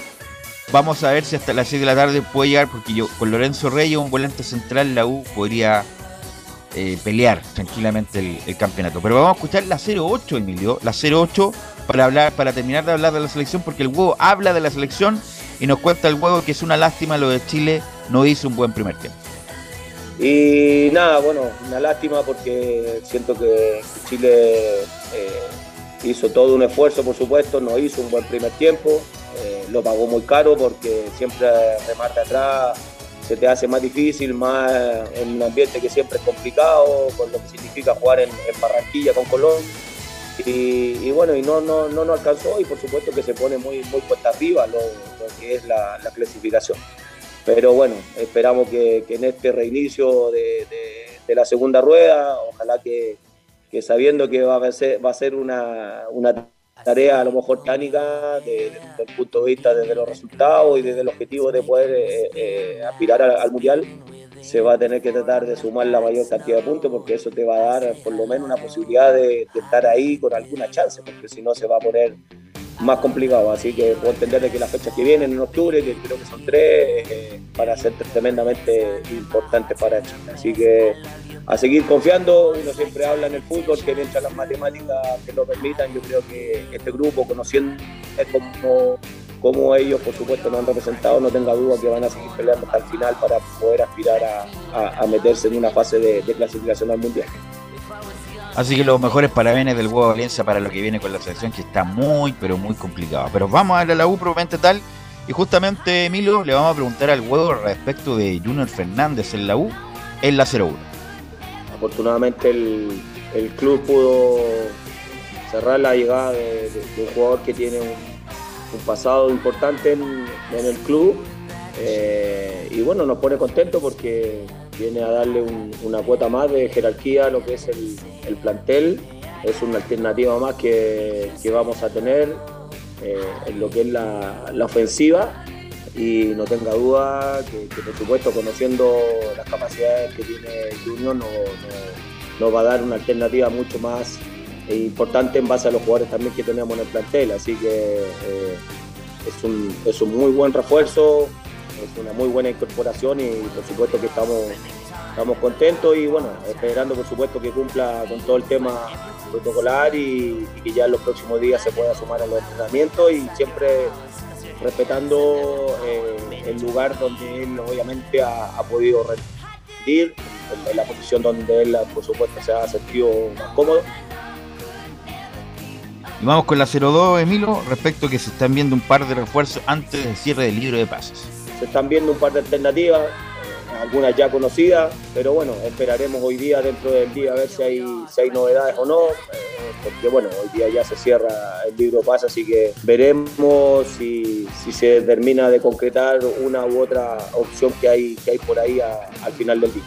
vamos a ver si hasta las 6 de la tarde puede llegar, porque yo con Lorenzo Reyes, un volante central, la U podría eh, pelear tranquilamente el, campeonato. Pero vamos a escuchar la 08, Emilio, la 08, para hablar, para terminar de hablar de la selección, porque el huevo habla de la selección y nos cuenta el huevo que es una lástima lo de Chile, no hizo un buen primer tiempo. Y nada, bueno, una lástima porque siento que Chile eh, hizo todo un esfuerzo, por supuesto, no hizo un buen primer tiempo, eh, lo pagó muy caro porque siempre remate atrás, se te hace más difícil, más en un ambiente que siempre es complicado, con lo que significa jugar en, Barranquilla con Colón. Y, bueno, y no, no, no nos alcanzó y por supuesto que se pone muy, muy arriba lo, que es la, la clasificación. Pero bueno, esperamos que, en este reinicio de, la segunda rueda, ojalá que, sabiendo que va a ser, va a ser una tarea a lo mejor tánica de- desde el punto de vista desde los resultados y desde el objetivo de poder eh, eh, aspirar al, al Mundial, se va a tener que tratar de sumar la mayor cantidad de puntos porque eso te va a dar por lo menos una posibilidad de, de estar ahí con alguna chance, porque si no se va a poner más complicado. Así que puedo entender de que las fechas que vienen en octubre, que creo que son tres, eh, van a ser tremendamente importantes para Chile. Así que a seguir confiando, uno siempre habla en el fútbol que mientras las matemáticas que lo permitan, yo creo que este grupo, conociendo como, como ellos, por supuesto, nos han representado, no tenga duda que van a seguir peleando hasta el final para poder aspirar a, a- meterse en una fase de, de clasificación al Mundial. Así que los mejores parabéns del huevo Valencia para lo que viene con la selección, que está muy, pero muy complicado. Pero vamos a ver a la U probablemente tal. Y justamente, Emilio, le vamos a preguntar al huevo respecto de Junior Fernández en la U en la 0-1. Afortunadamente el, el club pudo cerrar la llegada de, un jugador que tiene un, pasado importante en, el club. Eh, y bueno, nos pone contentos porque viene a darle un- una cuota más de jerarquía a lo que es el, el plantel. Es una alternativa más que, que vamos a tener eh, en lo que es la, la ofensiva. Y no tenga duda que, por supuesto, conociendo las capacidades que tiene Junior, no, no- nos va a dar una alternativa mucho más importante en base a los jugadores también que tenemos en el plantel. Así que eh, es, un, es un muy buen refuerzo, es una muy buena incorporación y por supuesto que estamos, estamos contentos y bueno, esperando por supuesto que cumpla con todo el tema protocolar y, y que ya en los próximos días se pueda sumar a los entrenamientos y siempre respetando eh, el lugar donde él obviamente ha, ha podido rendir, en, la posición donde él por supuesto se ha sentido más cómodo. Y vamos con la 0-2, Emilio, respecto a que se están viendo un par de refuerzos antes del cierre del libro de pases. se están viendo un par de alternativas, algunas ya conocidas, pero bueno, esperaremos hoy día, dentro del día, a ver si hay, si hay novedades o no, eh, porque bueno, hoy día ya se cierra el libro pasa, así que veremos si, si se termina de concretar una u otra opción que hay, que hay por ahí a- al final del día.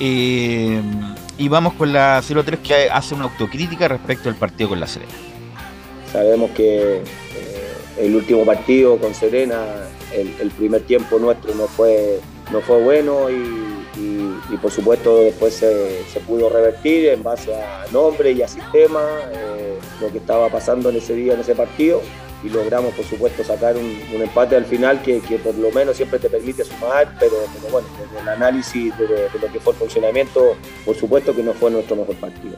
Eh, y vamos con la 0-3 que hace una autocrítica respecto al partido con la Serena. Sabemos que eh, el último partido con Serena, el, primer tiempo nuestro no fue, no fue bueno y, por supuesto después se, pudo revertir en base a nombre y a sistema eh, lo que estaba pasando en ese día, en ese partido y logramos por supuesto sacar un, empate al final que, por lo menos siempre te permite sumar, pero, bueno, desde el análisis de, lo que fue el funcionamiento, por supuesto que no fue nuestro mejor partido.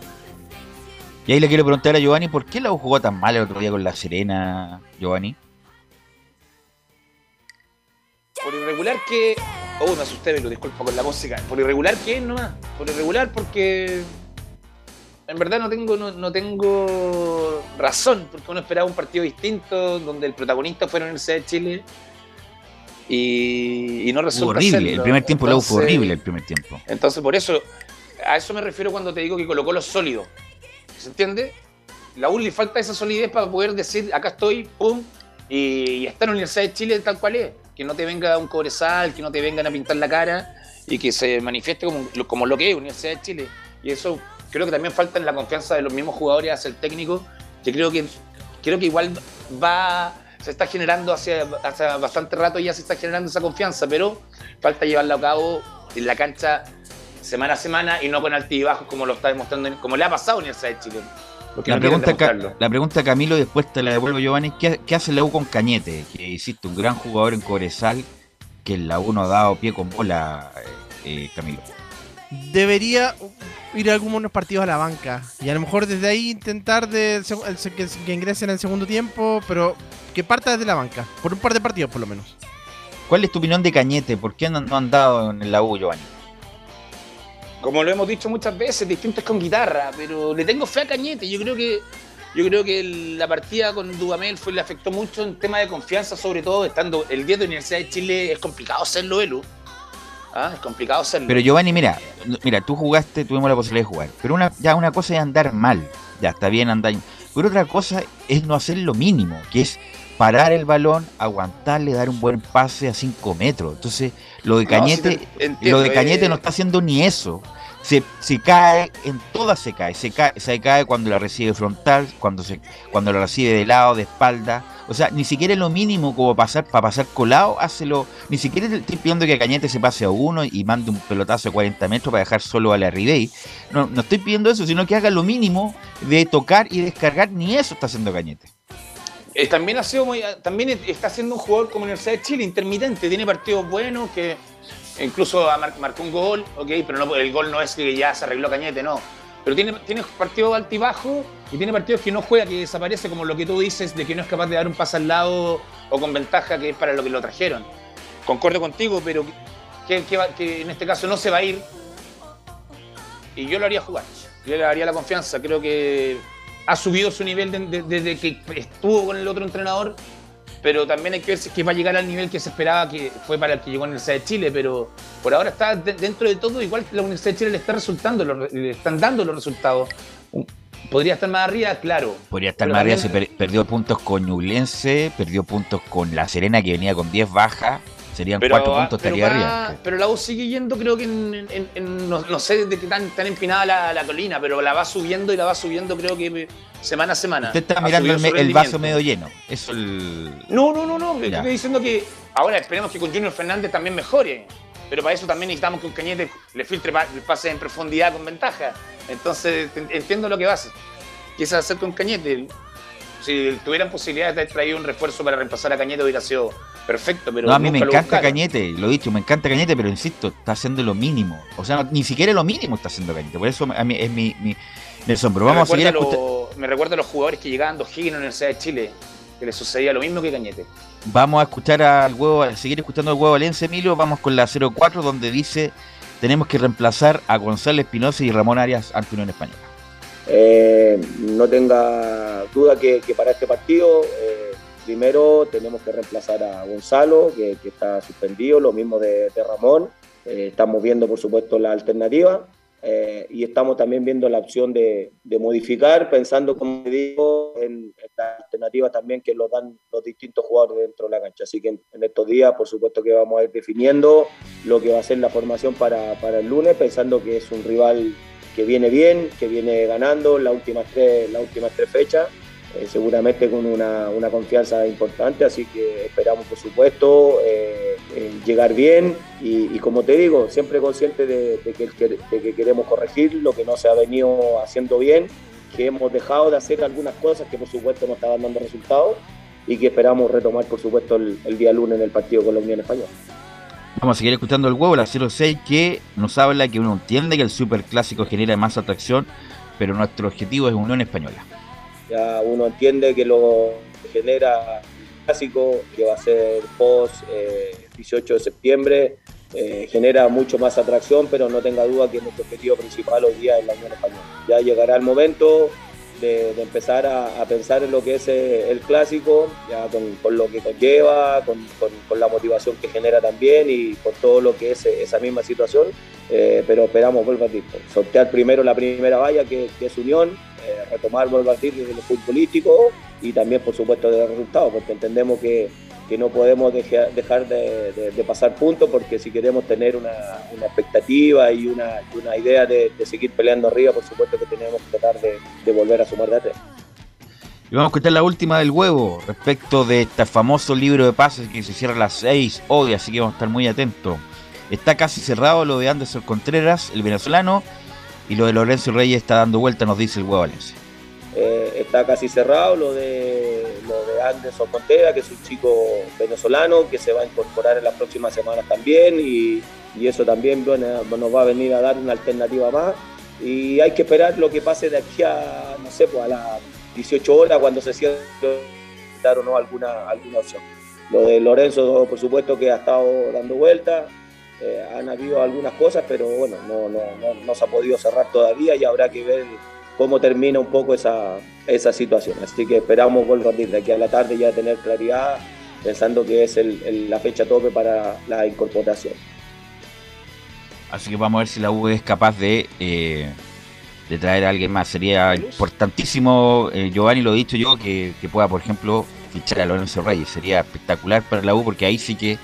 Y ahí le quiero preguntar a Giovanni, ¿por qué la jugó tan mal el otro día con la Serena, Giovanni? Por irregular que. Oh, me asusté, me lo disculpo con la música. Por irregular que es nomás. Por irregular porque. En verdad no tengo, no, no tengo razón, porque uno esperaba un partido distinto, donde el protagonista fuera la Universidad de Chile. Y, y no Fue resulta horrible, serlo. el primer tiempo U fue Entonces- horrible el primer tiempo. Entonces, por eso, a eso me refiero cuando te digo que colocó lo sólido. ¿Se entiende? La U le falta esa solidez para poder decir, acá estoy, pum, y, y está en la Universidad de Chile tal cual es. Que no te venga un cobresal, que no te vengan a pintar la cara y que se manifieste como, como lo que es Universidad de Chile. Y eso creo que también falta en la confianza de los mismos jugadores hacia el técnico, que creo que, creo que igual va, se está generando hace, hace bastante rato ya se está generando esa confianza, pero falta llevarla a cabo en la cancha semana a semana y no con altibajos como lo está demostrando, como le ha pasado a Universidad de Chile. Porque La no pregunta, la pregunta Camilo, y después te la devuelvo Giovanni, ¿qué, qué hace la U con Cañete? Que hiciste un gran jugador en Cobresal, que en la U no ha dado pie con bola, eh, eh, Camilo. Debería ir a algunos partidos a la banca y a lo mejor desde ahí intentar de, que, que ingrese en el segundo tiempo, pero que parta desde la banca, por un par de partidos por lo menos. ¿Cuál es tu opinión de Cañete? ¿Por qué no, no han dado en la U, Giovanni? Como lo hemos dicho muchas veces, distinto es con guitarra, pero le tengo fe a Cañete. Yo creo que yo creo que la partida con Dudamel fue, le afectó mucho en tema de confianza, sobre todo estando el 10 de Universidad de Chile es complicado hacerlo, Elu. Ah, es complicado hacerlo. Pero Giovanni, mira, mira, tú jugaste, tuvimos la posibilidad de jugar, pero una, ya una cosa es andar mal, ya está bien andar, pero otra cosa es no hacer lo mínimo, que es parar el balón, aguantarle, dar un buen pase a 5 metros. Entonces, lo de No, Cañete, sí te entiendo, lo de Cañete eh. no está haciendo ni eso. Se, se cae, en todas se cae. se cae, se cae cuando la recibe frontal, cuando se, cuando la recibe de lado, de espalda. O sea, ni siquiera es lo mínimo como pasar, para pasar colado, hácelo. Ni siquiera estoy pidiendo que Cañete se pase a uno y mande un pelotazo de 40 metros para dejar solo a la Ribey. No, no estoy pidiendo eso, sino que haga lo mínimo de tocar y descargar. Ni eso está haciendo Cañete. Eh, también ha sido muy, también está siendo un jugador como Universidad de Chile, intermitente, tiene partidos buenos que incluso marcó un gol, ok, pero el gol no es que ya se arregló Cañete, no. Pero tiene, tiene partidos altibajos y tiene partidos que no juega, que desaparece, como lo que tú dices, de que no es capaz de dar un pase al lado o con ventaja, que es para lo que lo trajeron. Concuerdo contigo, pero que, que en este caso no se va a ir y yo lo haría jugar. Yo le daría la confianza. Creo que ha subido su nivel de- de- desde que estuvo con el otro entrenador, pero también hay que ver si es que va a llegar al nivel que se esperaba que fue para el que llegó en la Universidad de Chile, pero por ahora está de- dentro de todo, igual que la Universidad de Chile le está resultando, le están dando los resultados. Podría estar más arriba, claro. Podría estar más arriba, se per- perdió puntos con Ñublense, perdió puntos con La Serena que venía con 10 bajas, serían Pero, 4 ah, puntos, pero estaría va- arriba. Pero la U sigue yendo, creo que en, en- en- no, no sé de qué tan, tan empinada la, la colina, pero la va subiendo y la va subiendo, creo que semana a semana. Usted está Ha mirando el, vaso medio lleno. Eso el. No, no, no, no. Ya. Estoy diciendo que ahora esperemos que con Junior Fernández también mejore. Pero para eso también necesitamos que un Cañete le filtre pa- le pase en profundidad con ventaja. Entonces en- entiendo lo que vas. Quizás hacer con Cañete. Si tuvieran posibilidades de haber traído un refuerzo para reemplazar a Cañete hubiera sido perfecto. Pero no, a mí me encanta. Cañete, lo he dicho, me encanta Cañete, pero insisto, está haciendo lo mínimo. O sea, no- ni siquiera lo mínimo está haciendo Cañete. Por eso a mí es mi, mi, mi asombro. Me Vamos a seguir lo- Me recuerda a los jugadores que llegaban dos gigas en la Universidad de Chile, que les sucedía lo mismo que Cañete. Vamos a escuchar al huevo, a seguir escuchando al huevo Valencia, Emilio. Vamos con la 04, donde dice: Tenemos que reemplazar a Gonzalo Espinosa y Ramón Arias ante Unión Española. Eh, no tenga duda que, que para este partido, eh, primero tenemos que reemplazar a Gonzalo, que, está suspendido, lo mismo de, Ramón. Eh, estamos viendo, por supuesto, la alternativa eh, y estamos también viendo la opción de, modificar, pensando, como digo, en, en la alternativa también que lo dan los distintos jugadores dentro de la cancha. Así que en, en estos días, por supuesto, que vamos a ir definiendo lo que va a ser la formación para, para el lunes, pensando que es un rival que viene bien, que viene ganando las últimas tres, las últimas tres fechas, eh, seguramente con una, una confianza importante, así que esperamos por supuesto eh, llegar bien y, como te digo, siempre consciente de, que, que queremos corregir lo que no se ha venido haciendo bien, que hemos dejado de hacer algunas cosas que por supuesto no estaban dando resultados y que esperamos retomar por supuesto el, el día lunes en el partido con la Unión Española. Vamos a seguir escuchando el huevo, la 06, que nos habla que uno entiende que el superclásico genera más atracción, pero nuestro objetivo es Unión Española. Ya uno entiende que lo genera el clásico, que va a ser post eh, 18 de septiembre, eh, genera mucho más atracción, pero no tenga duda que nuestro objetivo principal hoy día es la Unión Española. Ya llegará el momento de, empezar a, pensar en lo que es eh, el clásico, ya con, lo que conlleva, con, con- la motivación que genera también y por todo lo que es eh, esa misma situación. Eh, pero esperamos, vuelvo a decir, sortear primero la primera valla que, que es Unión, eh, retomar, vuelvo a decir, desde lo futbolístico y también, por supuesto, de resultados, porque entendemos que, que no podemos dejar, de, pasar puntos, porque si queremos tener una, una expectativa y una, una idea de, seguir peleando arriba, por supuesto que tenemos que tratar de, volver a sumar de a. Y vamos a escuchar la última del huevo respecto de este famoso libro de pases que se cierra a las 6 hoy, así que vamos a estar muy atentos. Está casi cerrado lo de Anderson Contreras, el venezolano, y lo de Lorenzo Reyes está dando vuelta, nos dice el huevo Valencia. Eh, está casi cerrado lo de, lo de Anderson Contreras, que es un chico venezolano que se va a incorporar en las próximas semanas también y, y eso también bueno, nos va a venir a dar una alternativa más. Y hay que esperar lo que pase de aquí a, no sé, pues a las 18 horas cuando se cierre dar o no alguna, alguna opción. Lo de Lorenzo, por supuesto, que ha estado dando vueltas. Eh, han habido algunas cosas, pero bueno, no, no, no, no se ha podido cerrar todavía y habrá que ver cómo termina un poco esa, esa situación. Así que esperamos, vuelvo a decir, de aquí a la tarde ya tener claridad, pensando que es el- el- la fecha tope para la incorporación. Así que vamos a ver si la U es capaz de, eh, de traer a alguien más. Sería importantísimo, eh, Giovanni lo he dicho yo, que, que pueda, por ejemplo, fichar a Lorenzo Reyes. Sería espectacular para la U porque ahí sí que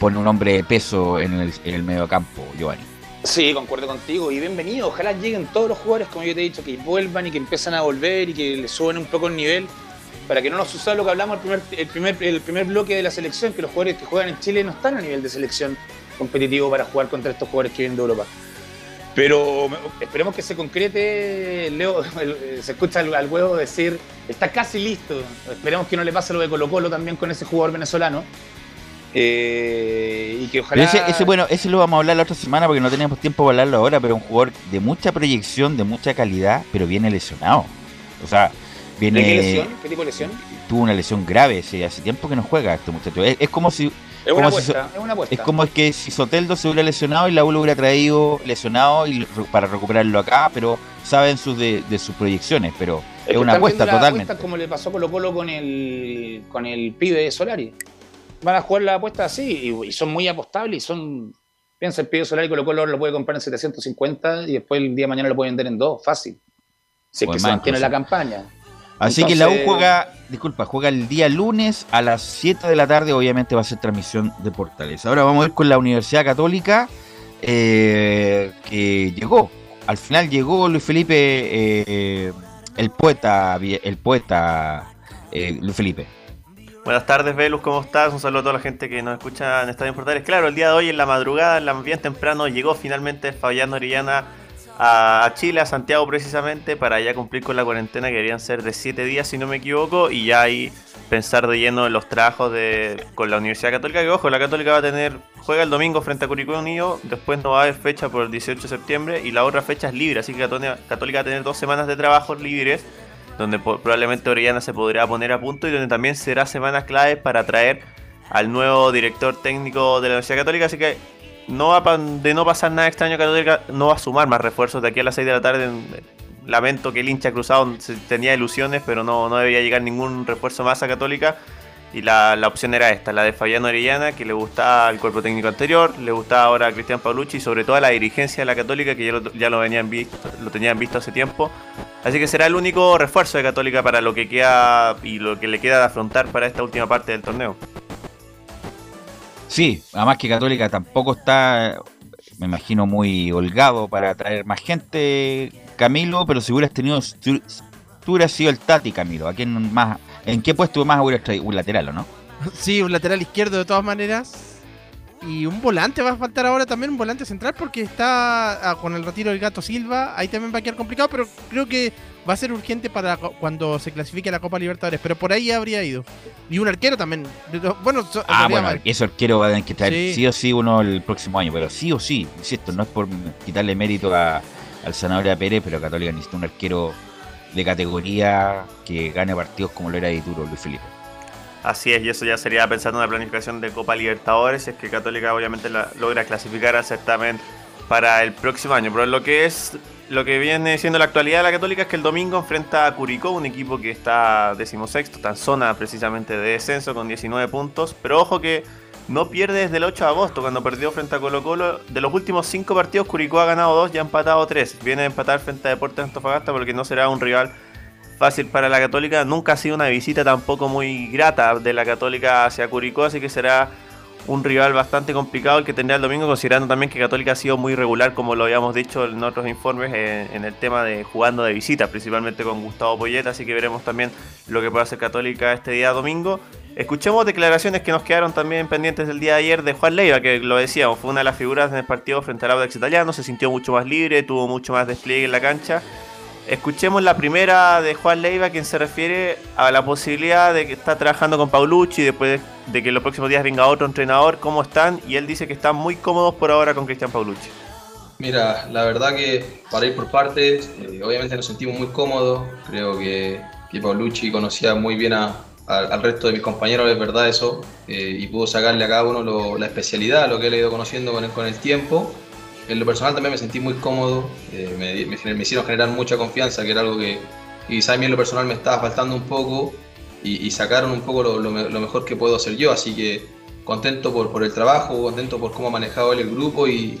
pone un hombre de peso en el, en el medio campo, Giovanni. Sí, concuerdo contigo y bienvenido. Ojalá lleguen todos los jugadores, como yo te he dicho, que vuelvan y que empiezan a volver y que le suben un poco el nivel para que no nos suceda lo que hablamos el primer, el primer, el primer bloque de la selección, que los jugadores que juegan en Chile no están a nivel de selección competitivo para jugar contra estos jugadores que vienen de Europa. Pero esperemos que se concrete, Leo, el- se escucha al huevo decir, está casi listo. Esperemos que no le pase lo de Colo Colo también con ese jugador venezolano. Eh, y que ojalá... Pero ese, ese, bueno, ese lo vamos a hablar la otra semana porque no tenemos tiempo para hablarlo ahora, pero un jugador de mucha proyección, de mucha calidad, pero viene lesionado. O sea, viene... ¿De qué lesión? ¿Qué tipo de lesión? tuvo una lesión grave, sí, hace tiempo que no juega este muchacho. Es, es como si Es una como apuesta, es una apuesta. Es como que si Soteldo se hubiera lesionado y la U lo hubiera traído lesionado y para recuperarlo acá, pero saben sus de, de sus proyecciones, pero es, que una apuesta totalmente. apuesta como le pasó Colo Colo con el, con el pibe Solari. Van a jugar la apuesta así y, y son muy apostables y son... Piensa el pibe Solari, Colo Colo lo puede comprar en 750 y después el día de mañana lo puede vender en dos, fácil. Si es que se mantiene la campaña. Así que la U juega, disculpa, juega el día lunes a las 7 de la tarde, obviamente va a ser transmisión de Portales. Ahora vamos a ir con la Universidad Católica, eh, que llegó, al final llegó Luis Felipe, eh, el poeta, el poeta eh, Luis Felipe. Buenas tardes, Velus, ¿cómo estás? Un saludo a toda la gente que nos escucha en Estadio Portales. Claro, el día de hoy, en la madrugada, la- bien temprano, llegó finalmente Fabián Orellana a, Chile, a Santiago precisamente, para ya cumplir con la cuarentena que deberían ser de 7 días, si no me equivoco, y ya ahí pensar de lleno en los trabajos de, con la Universidad Católica, que ojo, la Católica va a tener, juega el domingo frente a Curicó Unido, después no va a haber fecha por el 18 de septiembre, y la otra fecha es libre, así que Católica va a tener dos semanas de trabajos libres donde probablemente Orellana se podrá poner a punto y donde también será semanas claves para traer al nuevo director técnico de la Universidad Católica, así que no va de no pasar nada extraño Católica no va a sumar más refuerzos de aquí a las 6 de la tarde. Lamento que el hincha cruzado tenía ilusiones, pero no, no debía llegar ningún refuerzo más a Católica. Y la, la opción era esta, la de Fabián Orellana, que le gustaba al cuerpo técnico anterior, le gustaba ahora a Cristian Paulucci y sobre todo a la dirigencia de la Católica, que ya lo, ya lo venían visto, lo tenían visto hace tiempo. Así que será el único refuerzo de Católica para lo que queda y lo que le queda de afrontar para esta última parte del torneo. Sí, además que Católica tampoco está, me imagino, muy holgado para traer más gente, Camilo, pero si hubieras tenido, si hubieras sido el Tati, Camilo, ¿a quién más, ¿en qué puesto más hubieras traído? Un lateral, ¿o no? Sí, un lateral izquierdo de todas maneras. Y un volante va a faltar ahora también, un volante central, porque está ah, con el retiro del Gato Silva. Ahí también va a quedar complicado, pero creo que va a ser urgente para cu- cuando se clasifique a la Copa Libertadores. Pero por ahí habría ido. Y un arquero también. Bueno, so- Ah, bueno, eso arquero va a tener que traer Sí. sí. o sí uno el próximo año, pero sí o sí, insisto, no es por quitarle mérito a, al Zanahoria Pérez, pero Católica necesita un arquero de categoría que gane partidos como lo era Dituro, Luis Felipe. Así es, y eso ya sería pensando en una planificación de Copa Libertadores, si es que Católica obviamente la- logra clasificar al certamen para el próximo año. Pero lo que es lo que viene siendo la actualidad de la Católica es que el domingo enfrenta a Curicó, un equipo que está decimosexto, está en zona precisamente de descenso con 19 puntos. Pero ojo que no pierde desde el 8 de agosto, cuando perdió frente a Colo Colo. De los últimos 5 partidos, Curicó ha ganado 2 y ha empatado 3. Viene a empatar frente a Deportes Antofagasta porque no será un rival fácil para la Católica. Nunca ha sido una visita tampoco muy grata de la Católica hacia Curicó, así que será un rival bastante complicado el que tendrá el domingo, considerando también que Católica ha sido muy regular, como lo habíamos dicho en otros informes, eh, en el tema de jugando de visita, principalmente con Gustavo Poyet, así que veremos también lo que puede hacer Católica este día domingo. Escuchemos declaraciones que nos quedaron también pendientes del día de ayer de Juan Leiva, que lo decíamos, fue una de las figuras en el partido frente al Audax Italiano, se sintió mucho más libre, tuvo mucho más despliegue en la cancha. Escuchemos la primera de Juan Leiva, quien se refiere a la posibilidad de que está trabajando con Paulucci, después de que los próximos días venga otro entrenador, cómo están, y él dice que están muy cómodos por ahora con Cristian Paulucci. Mira, la verdad que para ir por partes, eh, obviamente nos sentimos muy cómodos. Creo que, Paulucci conocía muy bien a- al resto de mis compañeros, es verdad eso, eh, y pudo sacarle a cada uno la especialidad, lo que él ha ido conociendo con con el tiempo. En lo personal también me sentí muy cómodo, eh, me, me me hicieron generar mucha confianza, que era algo que quizá a mí en lo personal me estaba faltando un poco, y, y sacaron un poco lo, lo lo mejor que puedo hacer yo, así que contento por, por el trabajo, contento por cómo ha manejado él el grupo y,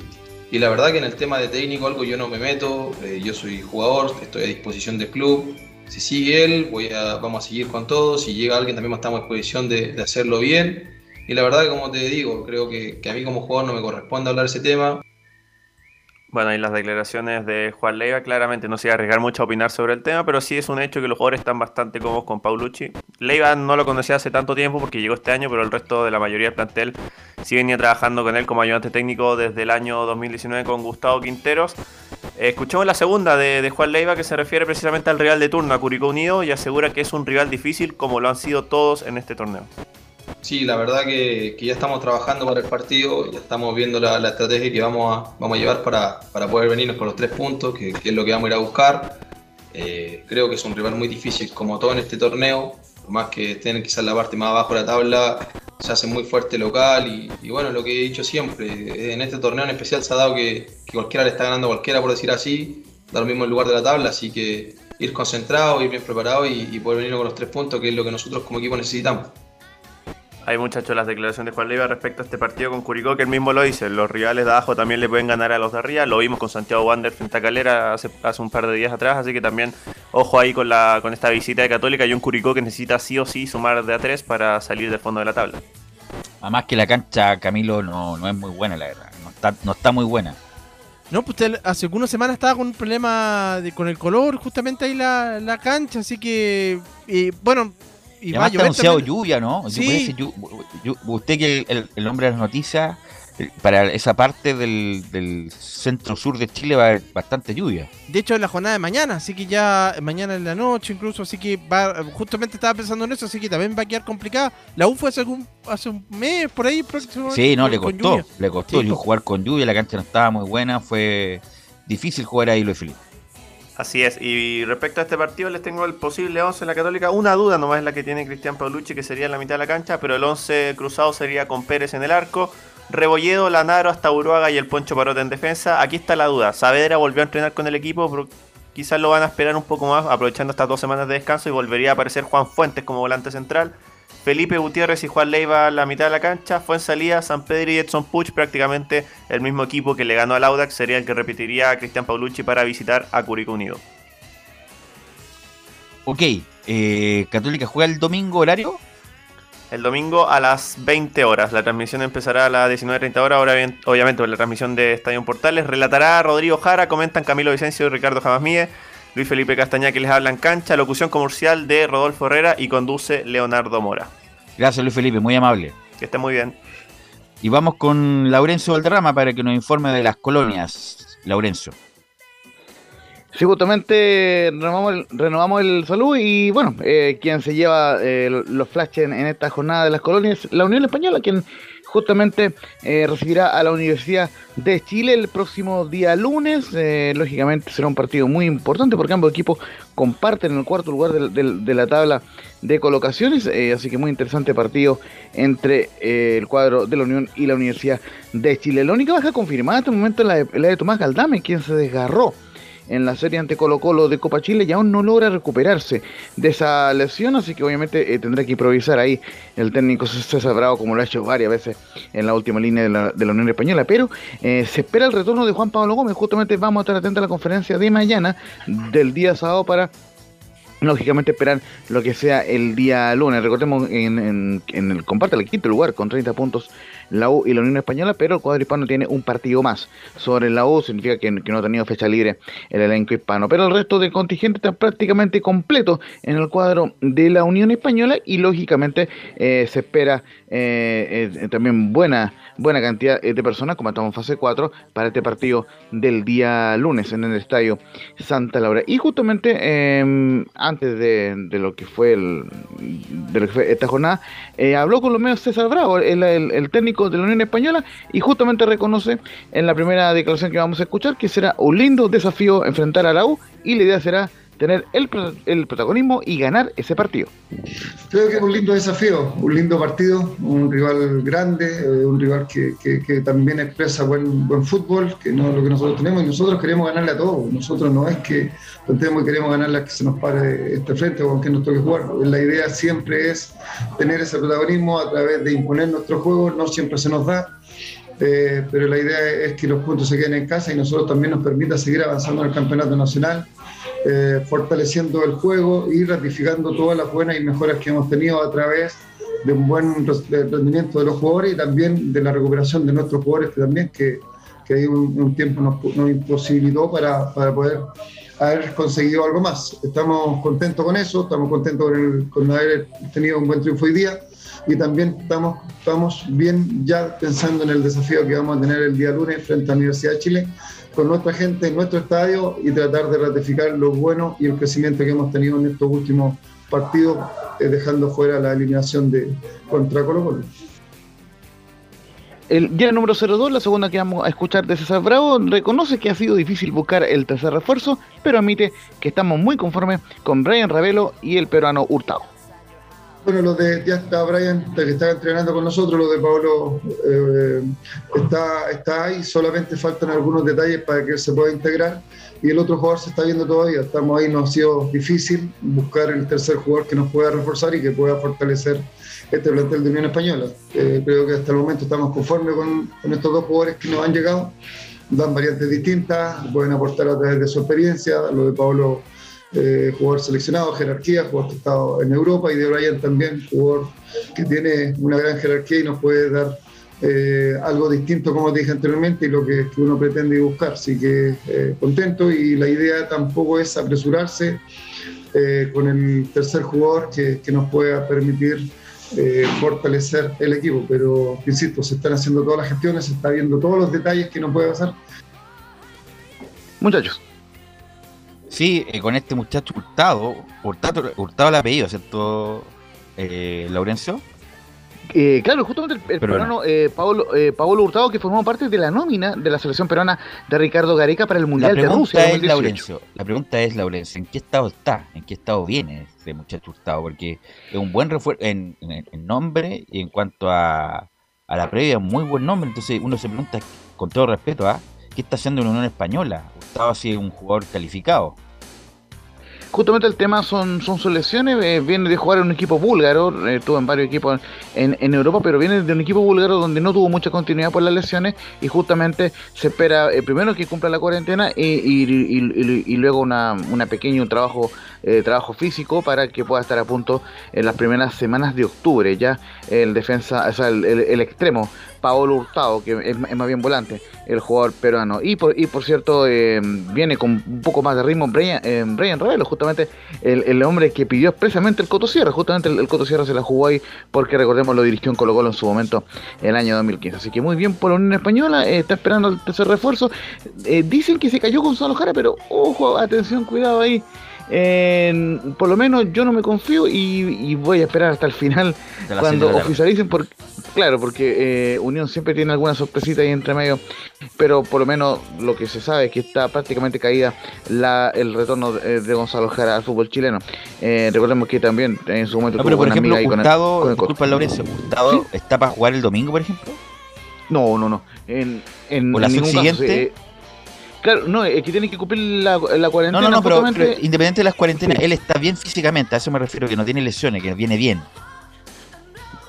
y la verdad que en el tema de técnico algo yo no me meto, eh, yo soy jugador, estoy a disposición del club. Si sigue él, voy a, vamos a seguir con todo. Si llega alguien también estamos a disposición de, de hacerlo bien. Y la verdad como te digo, creo que, que a mí como jugador no me corresponde hablar ese tema. Bueno, y las declaraciones de Juan Leiva, claramente no se iba a arriesgar mucho a opinar sobre el tema, pero sí es un hecho que los jugadores están bastante cómodos con Paulucci. Leiva no lo conocía hace tanto tiempo porque llegó este año, pero el resto de la mayoría del plantel sí venía trabajando con él como ayudante técnico desde el año 2019 con Gustavo Quinteros. Eh, Escuchemos la segunda de, de Juan Leiva que se refiere precisamente al rival de turno, a Curicó Unido, y asegura que es un rival difícil como lo han sido todos en este torneo. Sí, la verdad que, ya estamos trabajando para el partido, ya estamos viendo la, la estrategia que vamos a, vamos a llevar para, para poder venirnos con los tres puntos, que, es lo que vamos a ir a buscar. Eh, creo que es un rival muy difícil, como todo en este torneo, por más que estén quizás la parte más abajo de la tabla, se hace muy fuerte local y, bueno, lo que he dicho siempre, en este torneo en especial se ha dado que, cualquiera le está ganando a cualquiera, por decir así, da lo mismo el lugar de la tabla, así que ir concentrado, ir bien preparado y, y poder venir con los tres puntos, que es lo que nosotros como equipo necesitamos. Hay muchachos las declaraciones de Juan Leiva respecto a este partido con Curicó, que él mismo lo dice. Los rivales de abajo también le pueden ganar a los de arriba. Lo vimos con Santiago Wander frente a Calera hace, hace un par de días atrás. Así que también ojo ahí con, la, con esta visita de Católica y un Curicó que necesita sí o sí sumar de a tres para salir del fondo de la tabla. Además que la cancha, Camilo, no, no es muy buena, la verdad. No está, no está muy buena. No, pues usted hace algunas semanas estaba con un problema de- con el color, justamente ahí la, la cancha, así que, y, bueno, y va a llover anunciado también. lluvia, ¿no? Sí. Usted que el, hombre de las noticias, eh, para esa parte del, del centro sur de Chile va a haber bastante lluvia. De hecho, es la jornada de mañana, así que ya mañana en la noche incluso, así que va, justamente estaba pensando en eso, así que también va a quedar complicada. La U fue hace, algún, hace un mes por ahí próximo. Sí, no, le costó, le costó Sí, jugar con lluvia, la cancha no estaba muy buena, fue difícil jugar ahí, Luis Felipe. Así es, y respecto a este partido les tengo el posible 11 en la Católica. Una duda nomás es la que tiene Cristian Paulucci, que sería en la mitad de la cancha, pero el 11 cruzado sería con Pérez en el arco, Rebolledo, Lanaro, hasta Uruaga y el Poncho Parota en defensa. Aquí está la duda, Saavedra volvió a entrenar con el equipo, pero quizás lo van a esperar un poco más, aprovechando estas dos semanas de descanso y volvería a aparecer Juan Fuentes como volante central. Felipe Gutiérrez y Juan Leiva en la mitad de la cancha, fue en salida San Pedro y Edson Puch, prácticamente el mismo equipo que le ganó al Audax, sería el que repetiría a Cristian Paulucci para visitar a Curicó Unido. Ok, eh, Católica juega el domingo horario. El domingo a las 20 horas. La transmisión empezará a las 19.30 horas. Ahora bien, obviamente, por la transmisión de Estadio Portales. Relatará Rodrigo Jara, comentan Camilo Vicencio y Ricardo Jamasmie. Luis Felipe Castañá que les habla en cancha. Locución comercial de Rodolfo Herrera y conduce Leonardo Mora. Gracias Luis Felipe, muy amable. Que esté muy bien. Y vamos con Laurencio Valderrama para que nos informe de las colonias. Laurencio. Sí, justamente renovamos el, renovamos el saludo y bueno, eh, quien se lleva eh, los flashes en, en esta jornada de las colonias, la Unión Española, quien justamente eh, recibirá a la Universidad de Chile el próximo día lunes. Eh, lógicamente será un partido muy importante porque ambos equipos comparten el cuarto lugar de, la tabla de colocaciones, eh, así que muy interesante partido entre el cuadro de la Unión y la Universidad de Chile. La única baja confirmada hasta el momento es de, la de Tomás Galdame, quien se desgarró en la serie ante Colo Colo de Copa Chile y aún no logra recuperarse de esa lesión, así que obviamente eh, tendrá que improvisar ahí el técnico César Bravo como lo ha hecho varias veces en la última línea de la, de la Unión Española, pero eh, se espera el retorno de Juan Pablo Gómez, justamente vamos a estar atentos a la conferencia de mañana del día sábado para lógicamente esperar lo que sea el día lunes. Recordemos en, el comparte el quinto lugar con 30 puntos la U y la Unión Española, pero el cuadro hispano tiene un partido más sobre la U, significa que, que no ha tenido fecha libre el elenco hispano, pero el resto del contingente está prácticamente completo en el cuadro de la Unión Española y lógicamente eh, se espera eh, eh, también buena buena cantidad eh, de personas, como estamos en fase 4, para este partido del día lunes en el estadio Santa Laura. Y justamente eh, antes de, lo que fue el, de lo que fue esta jornada, eh, habló con los medios César Bravo, el técnico de la Unión Española, y justamente reconoce en la primera declaración que vamos a escuchar que será un lindo desafío enfrentar a la U y la idea será tener el, el protagonismo y ganar ese partido. Creo que es un lindo desafío, un lindo partido, un rival grande, eh, un rival que, que- que también expresa buen, buen fútbol, que no es lo que nosotros tenemos, y nosotros queremos ganarle a todos. Nosotros no es que contemos y queremos ganarle a que se nos pare este frente o con quien nos toque jugar. La idea siempre es tener ese protagonismo a través de imponer nuestro juego, no siempre se nos da. eh, pero la idea es que los puntos se queden en casa y nosotros también nos permita seguir avanzando en el campeonato nacional, eh, fortaleciendo el juego y ratificando todas las buenas y mejoras que hemos tenido a través de un buen rendimiento de los jugadores y también de la recuperación de nuestros jugadores que también que, que hay un, un tiempo nos, nos imposibilitó para, para poder haber conseguido algo más. Estamos contentos con eso, estamos contentos con, el- con haber tenido un buen triunfo hoy día y también estamos, estamos bien ya pensando en el desafío que vamos a tener el día lunes frente a la Universidad de Chile con nuestra gente en nuestro estadio y tratar de ratificar lo bueno y el crecimiento que hemos tenido en estos últimos partidos, eh, dejando fuera la eliminación de contra Colo Colo. El día número 02, la segunda que vamos a escuchar de César Bravo, reconoce que ha sido difícil buscar el tercer refuerzo, pero admite que estamos muy conformes con Brian Ravelo y el peruano Hurtado. Bueno, lo de, ya está Brian, que está entrenando con nosotros, lo de Pablo eh, está, está ahí, solamente faltan algunos detalles para que se pueda integrar y el otro jugador se está viendo todavía, estamos ahí, nos ha sido difícil buscar el tercer jugador que nos pueda reforzar y que pueda fortalecer este plantel de Unión Española. Eh, creo que hasta el momento estamos conformes con, con estos dos jugadores que nos han llegado, dan variantes distintas, pueden aportar a través de su experiencia, lo de Pablo eh, jugador seleccionado, jerarquía, jugador que ha en Europa y de Brian también, jugador que tiene una gran jerarquía y nos puede dar eh, algo distinto, como dije anteriormente, y lo que, que uno pretende buscar. Así que eh, contento y la idea tampoco es apresurarse con el tercer jugador que, nos pueda permitir fortalecer el equipo. Pero, insisto, se están haciendo todas las gestiones, se está viendo todos los detalles que nos puede pasar. Muchachos. Sí, eh, con este muchacho Hurtado, Hurtado, Hurtado el apellido, ¿cierto, eh, Laurencio? Eh, claro, justamente el, el Peruano. eh, Paolo, eh, Hurtado, que formó parte de la nómina de la selección peruana de Ricardo Gareca para el La Mundial de Rusia es, 2018. Laurencio, la pregunta es, Laurencio, ¿en qué estado está? ¿En qué estado viene este muchacho Hurtado? Porque es un buen refuerzo en, en- en nombre y en cuanto a, a la previa, muy buen nombre. Entonces uno se pregunta, con todo respeto, ¿ah? ¿qué está haciendo en Unión Española? Hurtado así es un jugador calificado. Justamente el tema son, son sus lesiones, eh, viene de jugar en un equipo búlgaro, eh, estuvo en varios equipos en, en Europa, pero viene de un equipo búlgaro donde no tuvo mucha continuidad por las lesiones y justamente se espera eh, primero que cumpla la cuarentena y, y- y- y- luego una, una pequeño trabajo eh, trabajo físico para que pueda estar a punto en las primeras semanas de octubre. Ya el defensa, o sea, el, extremo Paolo Hurtado, que es, más bien volante, el jugador peruano. Y por, y por cierto, eh, viene con un poco más de ritmo Brian, eh, Brian Ravelo, justamente el, el hombre que pidió expresamente el Coto Sierra. Justamente el, el Coto Sierra se la jugó ahí porque recordemos lo dirigió en Colo Colo en su momento el año 2015. Así que muy bien por la Unión Española, eh, está esperando el tercer refuerzo. Dicen que se cayó Gonzalo Jara, pero ojo, atención, cuidado ahí. Eh, por lo menos yo no me confío y, y voy a esperar hasta el final cuando oficialicen porque claro porque eh, Unión siempre tiene alguna sorpresita ahí entre medio pero por lo menos lo que se sabe es que está prácticamente caída la, el retorno de, de Gonzalo Jara al fútbol chileno Eh, recordemos que también en su momento No, pero por ejemplo, amiga ahí con el- Hurtado, con el Coto. disculpa Laurencio, Hurtado está para jugar el domingo, por ejemplo. no no no en, en, ¿O la en ningún caso, subsiguiente? eh, claro no es que tiene que cumplir la, la No, cuarentena no, no, pero, justamente. pero independiente de las cuarentenas, él está bien físicamente, a eso me refiero, que no tiene lesiones, que viene bien.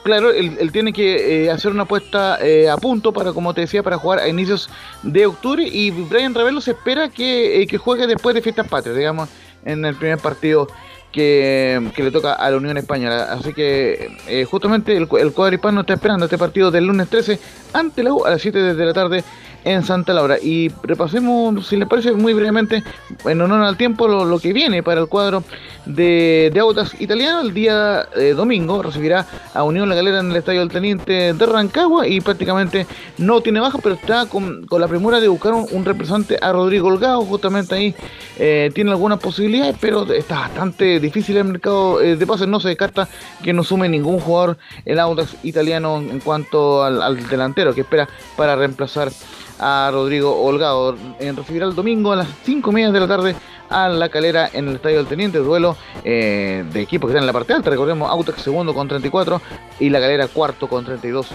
Claro, él, él tiene que eh, hacer una apuesta eh, a punto para, como te decía, para jugar a inicios de octubre y Brian Ravelo se espera que, eh, que juegue después de Fiestas Patrias, digamos, en el primer partido que, que le toca a la Unión Española. Así que eh, justamente el cuadro hispano está esperando este partido del lunes 13 ante la U a las 7 de la tarde en Santa Laura. Y repasemos, si les parece, muy brevemente, en honor al tiempo, lo, que viene para el cuadro de, de Autas Italiano. El día eh, domingo recibirá a Unión La Galera en el Estadio del Teniente de Rancagua y prácticamente no tiene baja, pero está con, con la premura de buscar un, un representante a Rodrigo Holgado. Justamente ahí eh, tiene algunas posibilidades, pero está bastante difícil el mercado eh, de pases. No se descarta que no sume ningún jugador el Autas italiano en cuanto al, al delantero que espera para reemplazar a Rodrigo Holgado. En recibirá el domingo a las 5 y media de la tarde a la calera en el Estadio del Teniente, duelo eh, de equipos que están en la parte alta. Recordemos Autex segundo con 34 y la calera cuarto con 32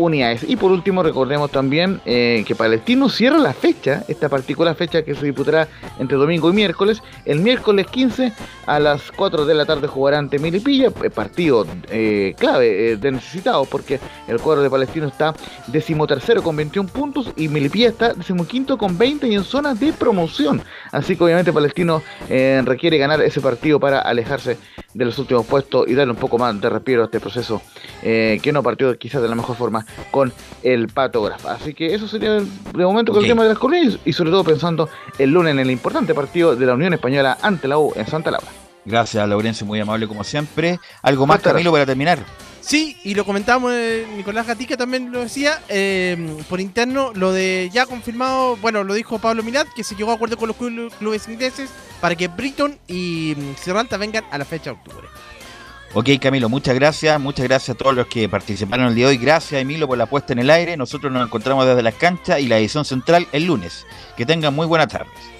unidades. Y por último, recordemos también eh, que Palestino cierra la fecha, esta particular fecha que se disputará entre domingo y miércoles. El miércoles 15 a las 4 de la tarde jugará ante Milipilla, eh, partido eh, clave eh, de necesitados porque el cuadro de Palestino está decimotercero con 21 puntos y Milipilla está decimoquinto con 20 y en zona de promoción. Así que obviamente Palestino requiere ganar ese partido para alejarse de los últimos puestos y darle un poco más de respiro a este proceso que no partió quizás de la mejor forma con el patógrafo. Así que eso sería de momento con el tema de las colonias y sobre todo pensando el lunes en el importante partido de la Unión Española ante la U en Santa Laura. Gracias, Laurencio, muy amable como siempre. ¿Algo más, Camilo, para terminar? Sí, y lo comentamos, eh, Nicolás Gatica también lo decía, eh, por interno, lo de ya confirmado, bueno, lo dijo Pablo Milat, que se llegó a acuerdo con los clu- clubes ingleses para que Britton y mm, Serralta vengan a la fecha de octubre. Ok, Camilo, muchas gracias. Muchas gracias a todos los que participaron el día de hoy. Gracias, Emilio, por la puesta en el aire. Nosotros nos encontramos desde las canchas y la edición central el lunes. Que tengan muy buenas tardes.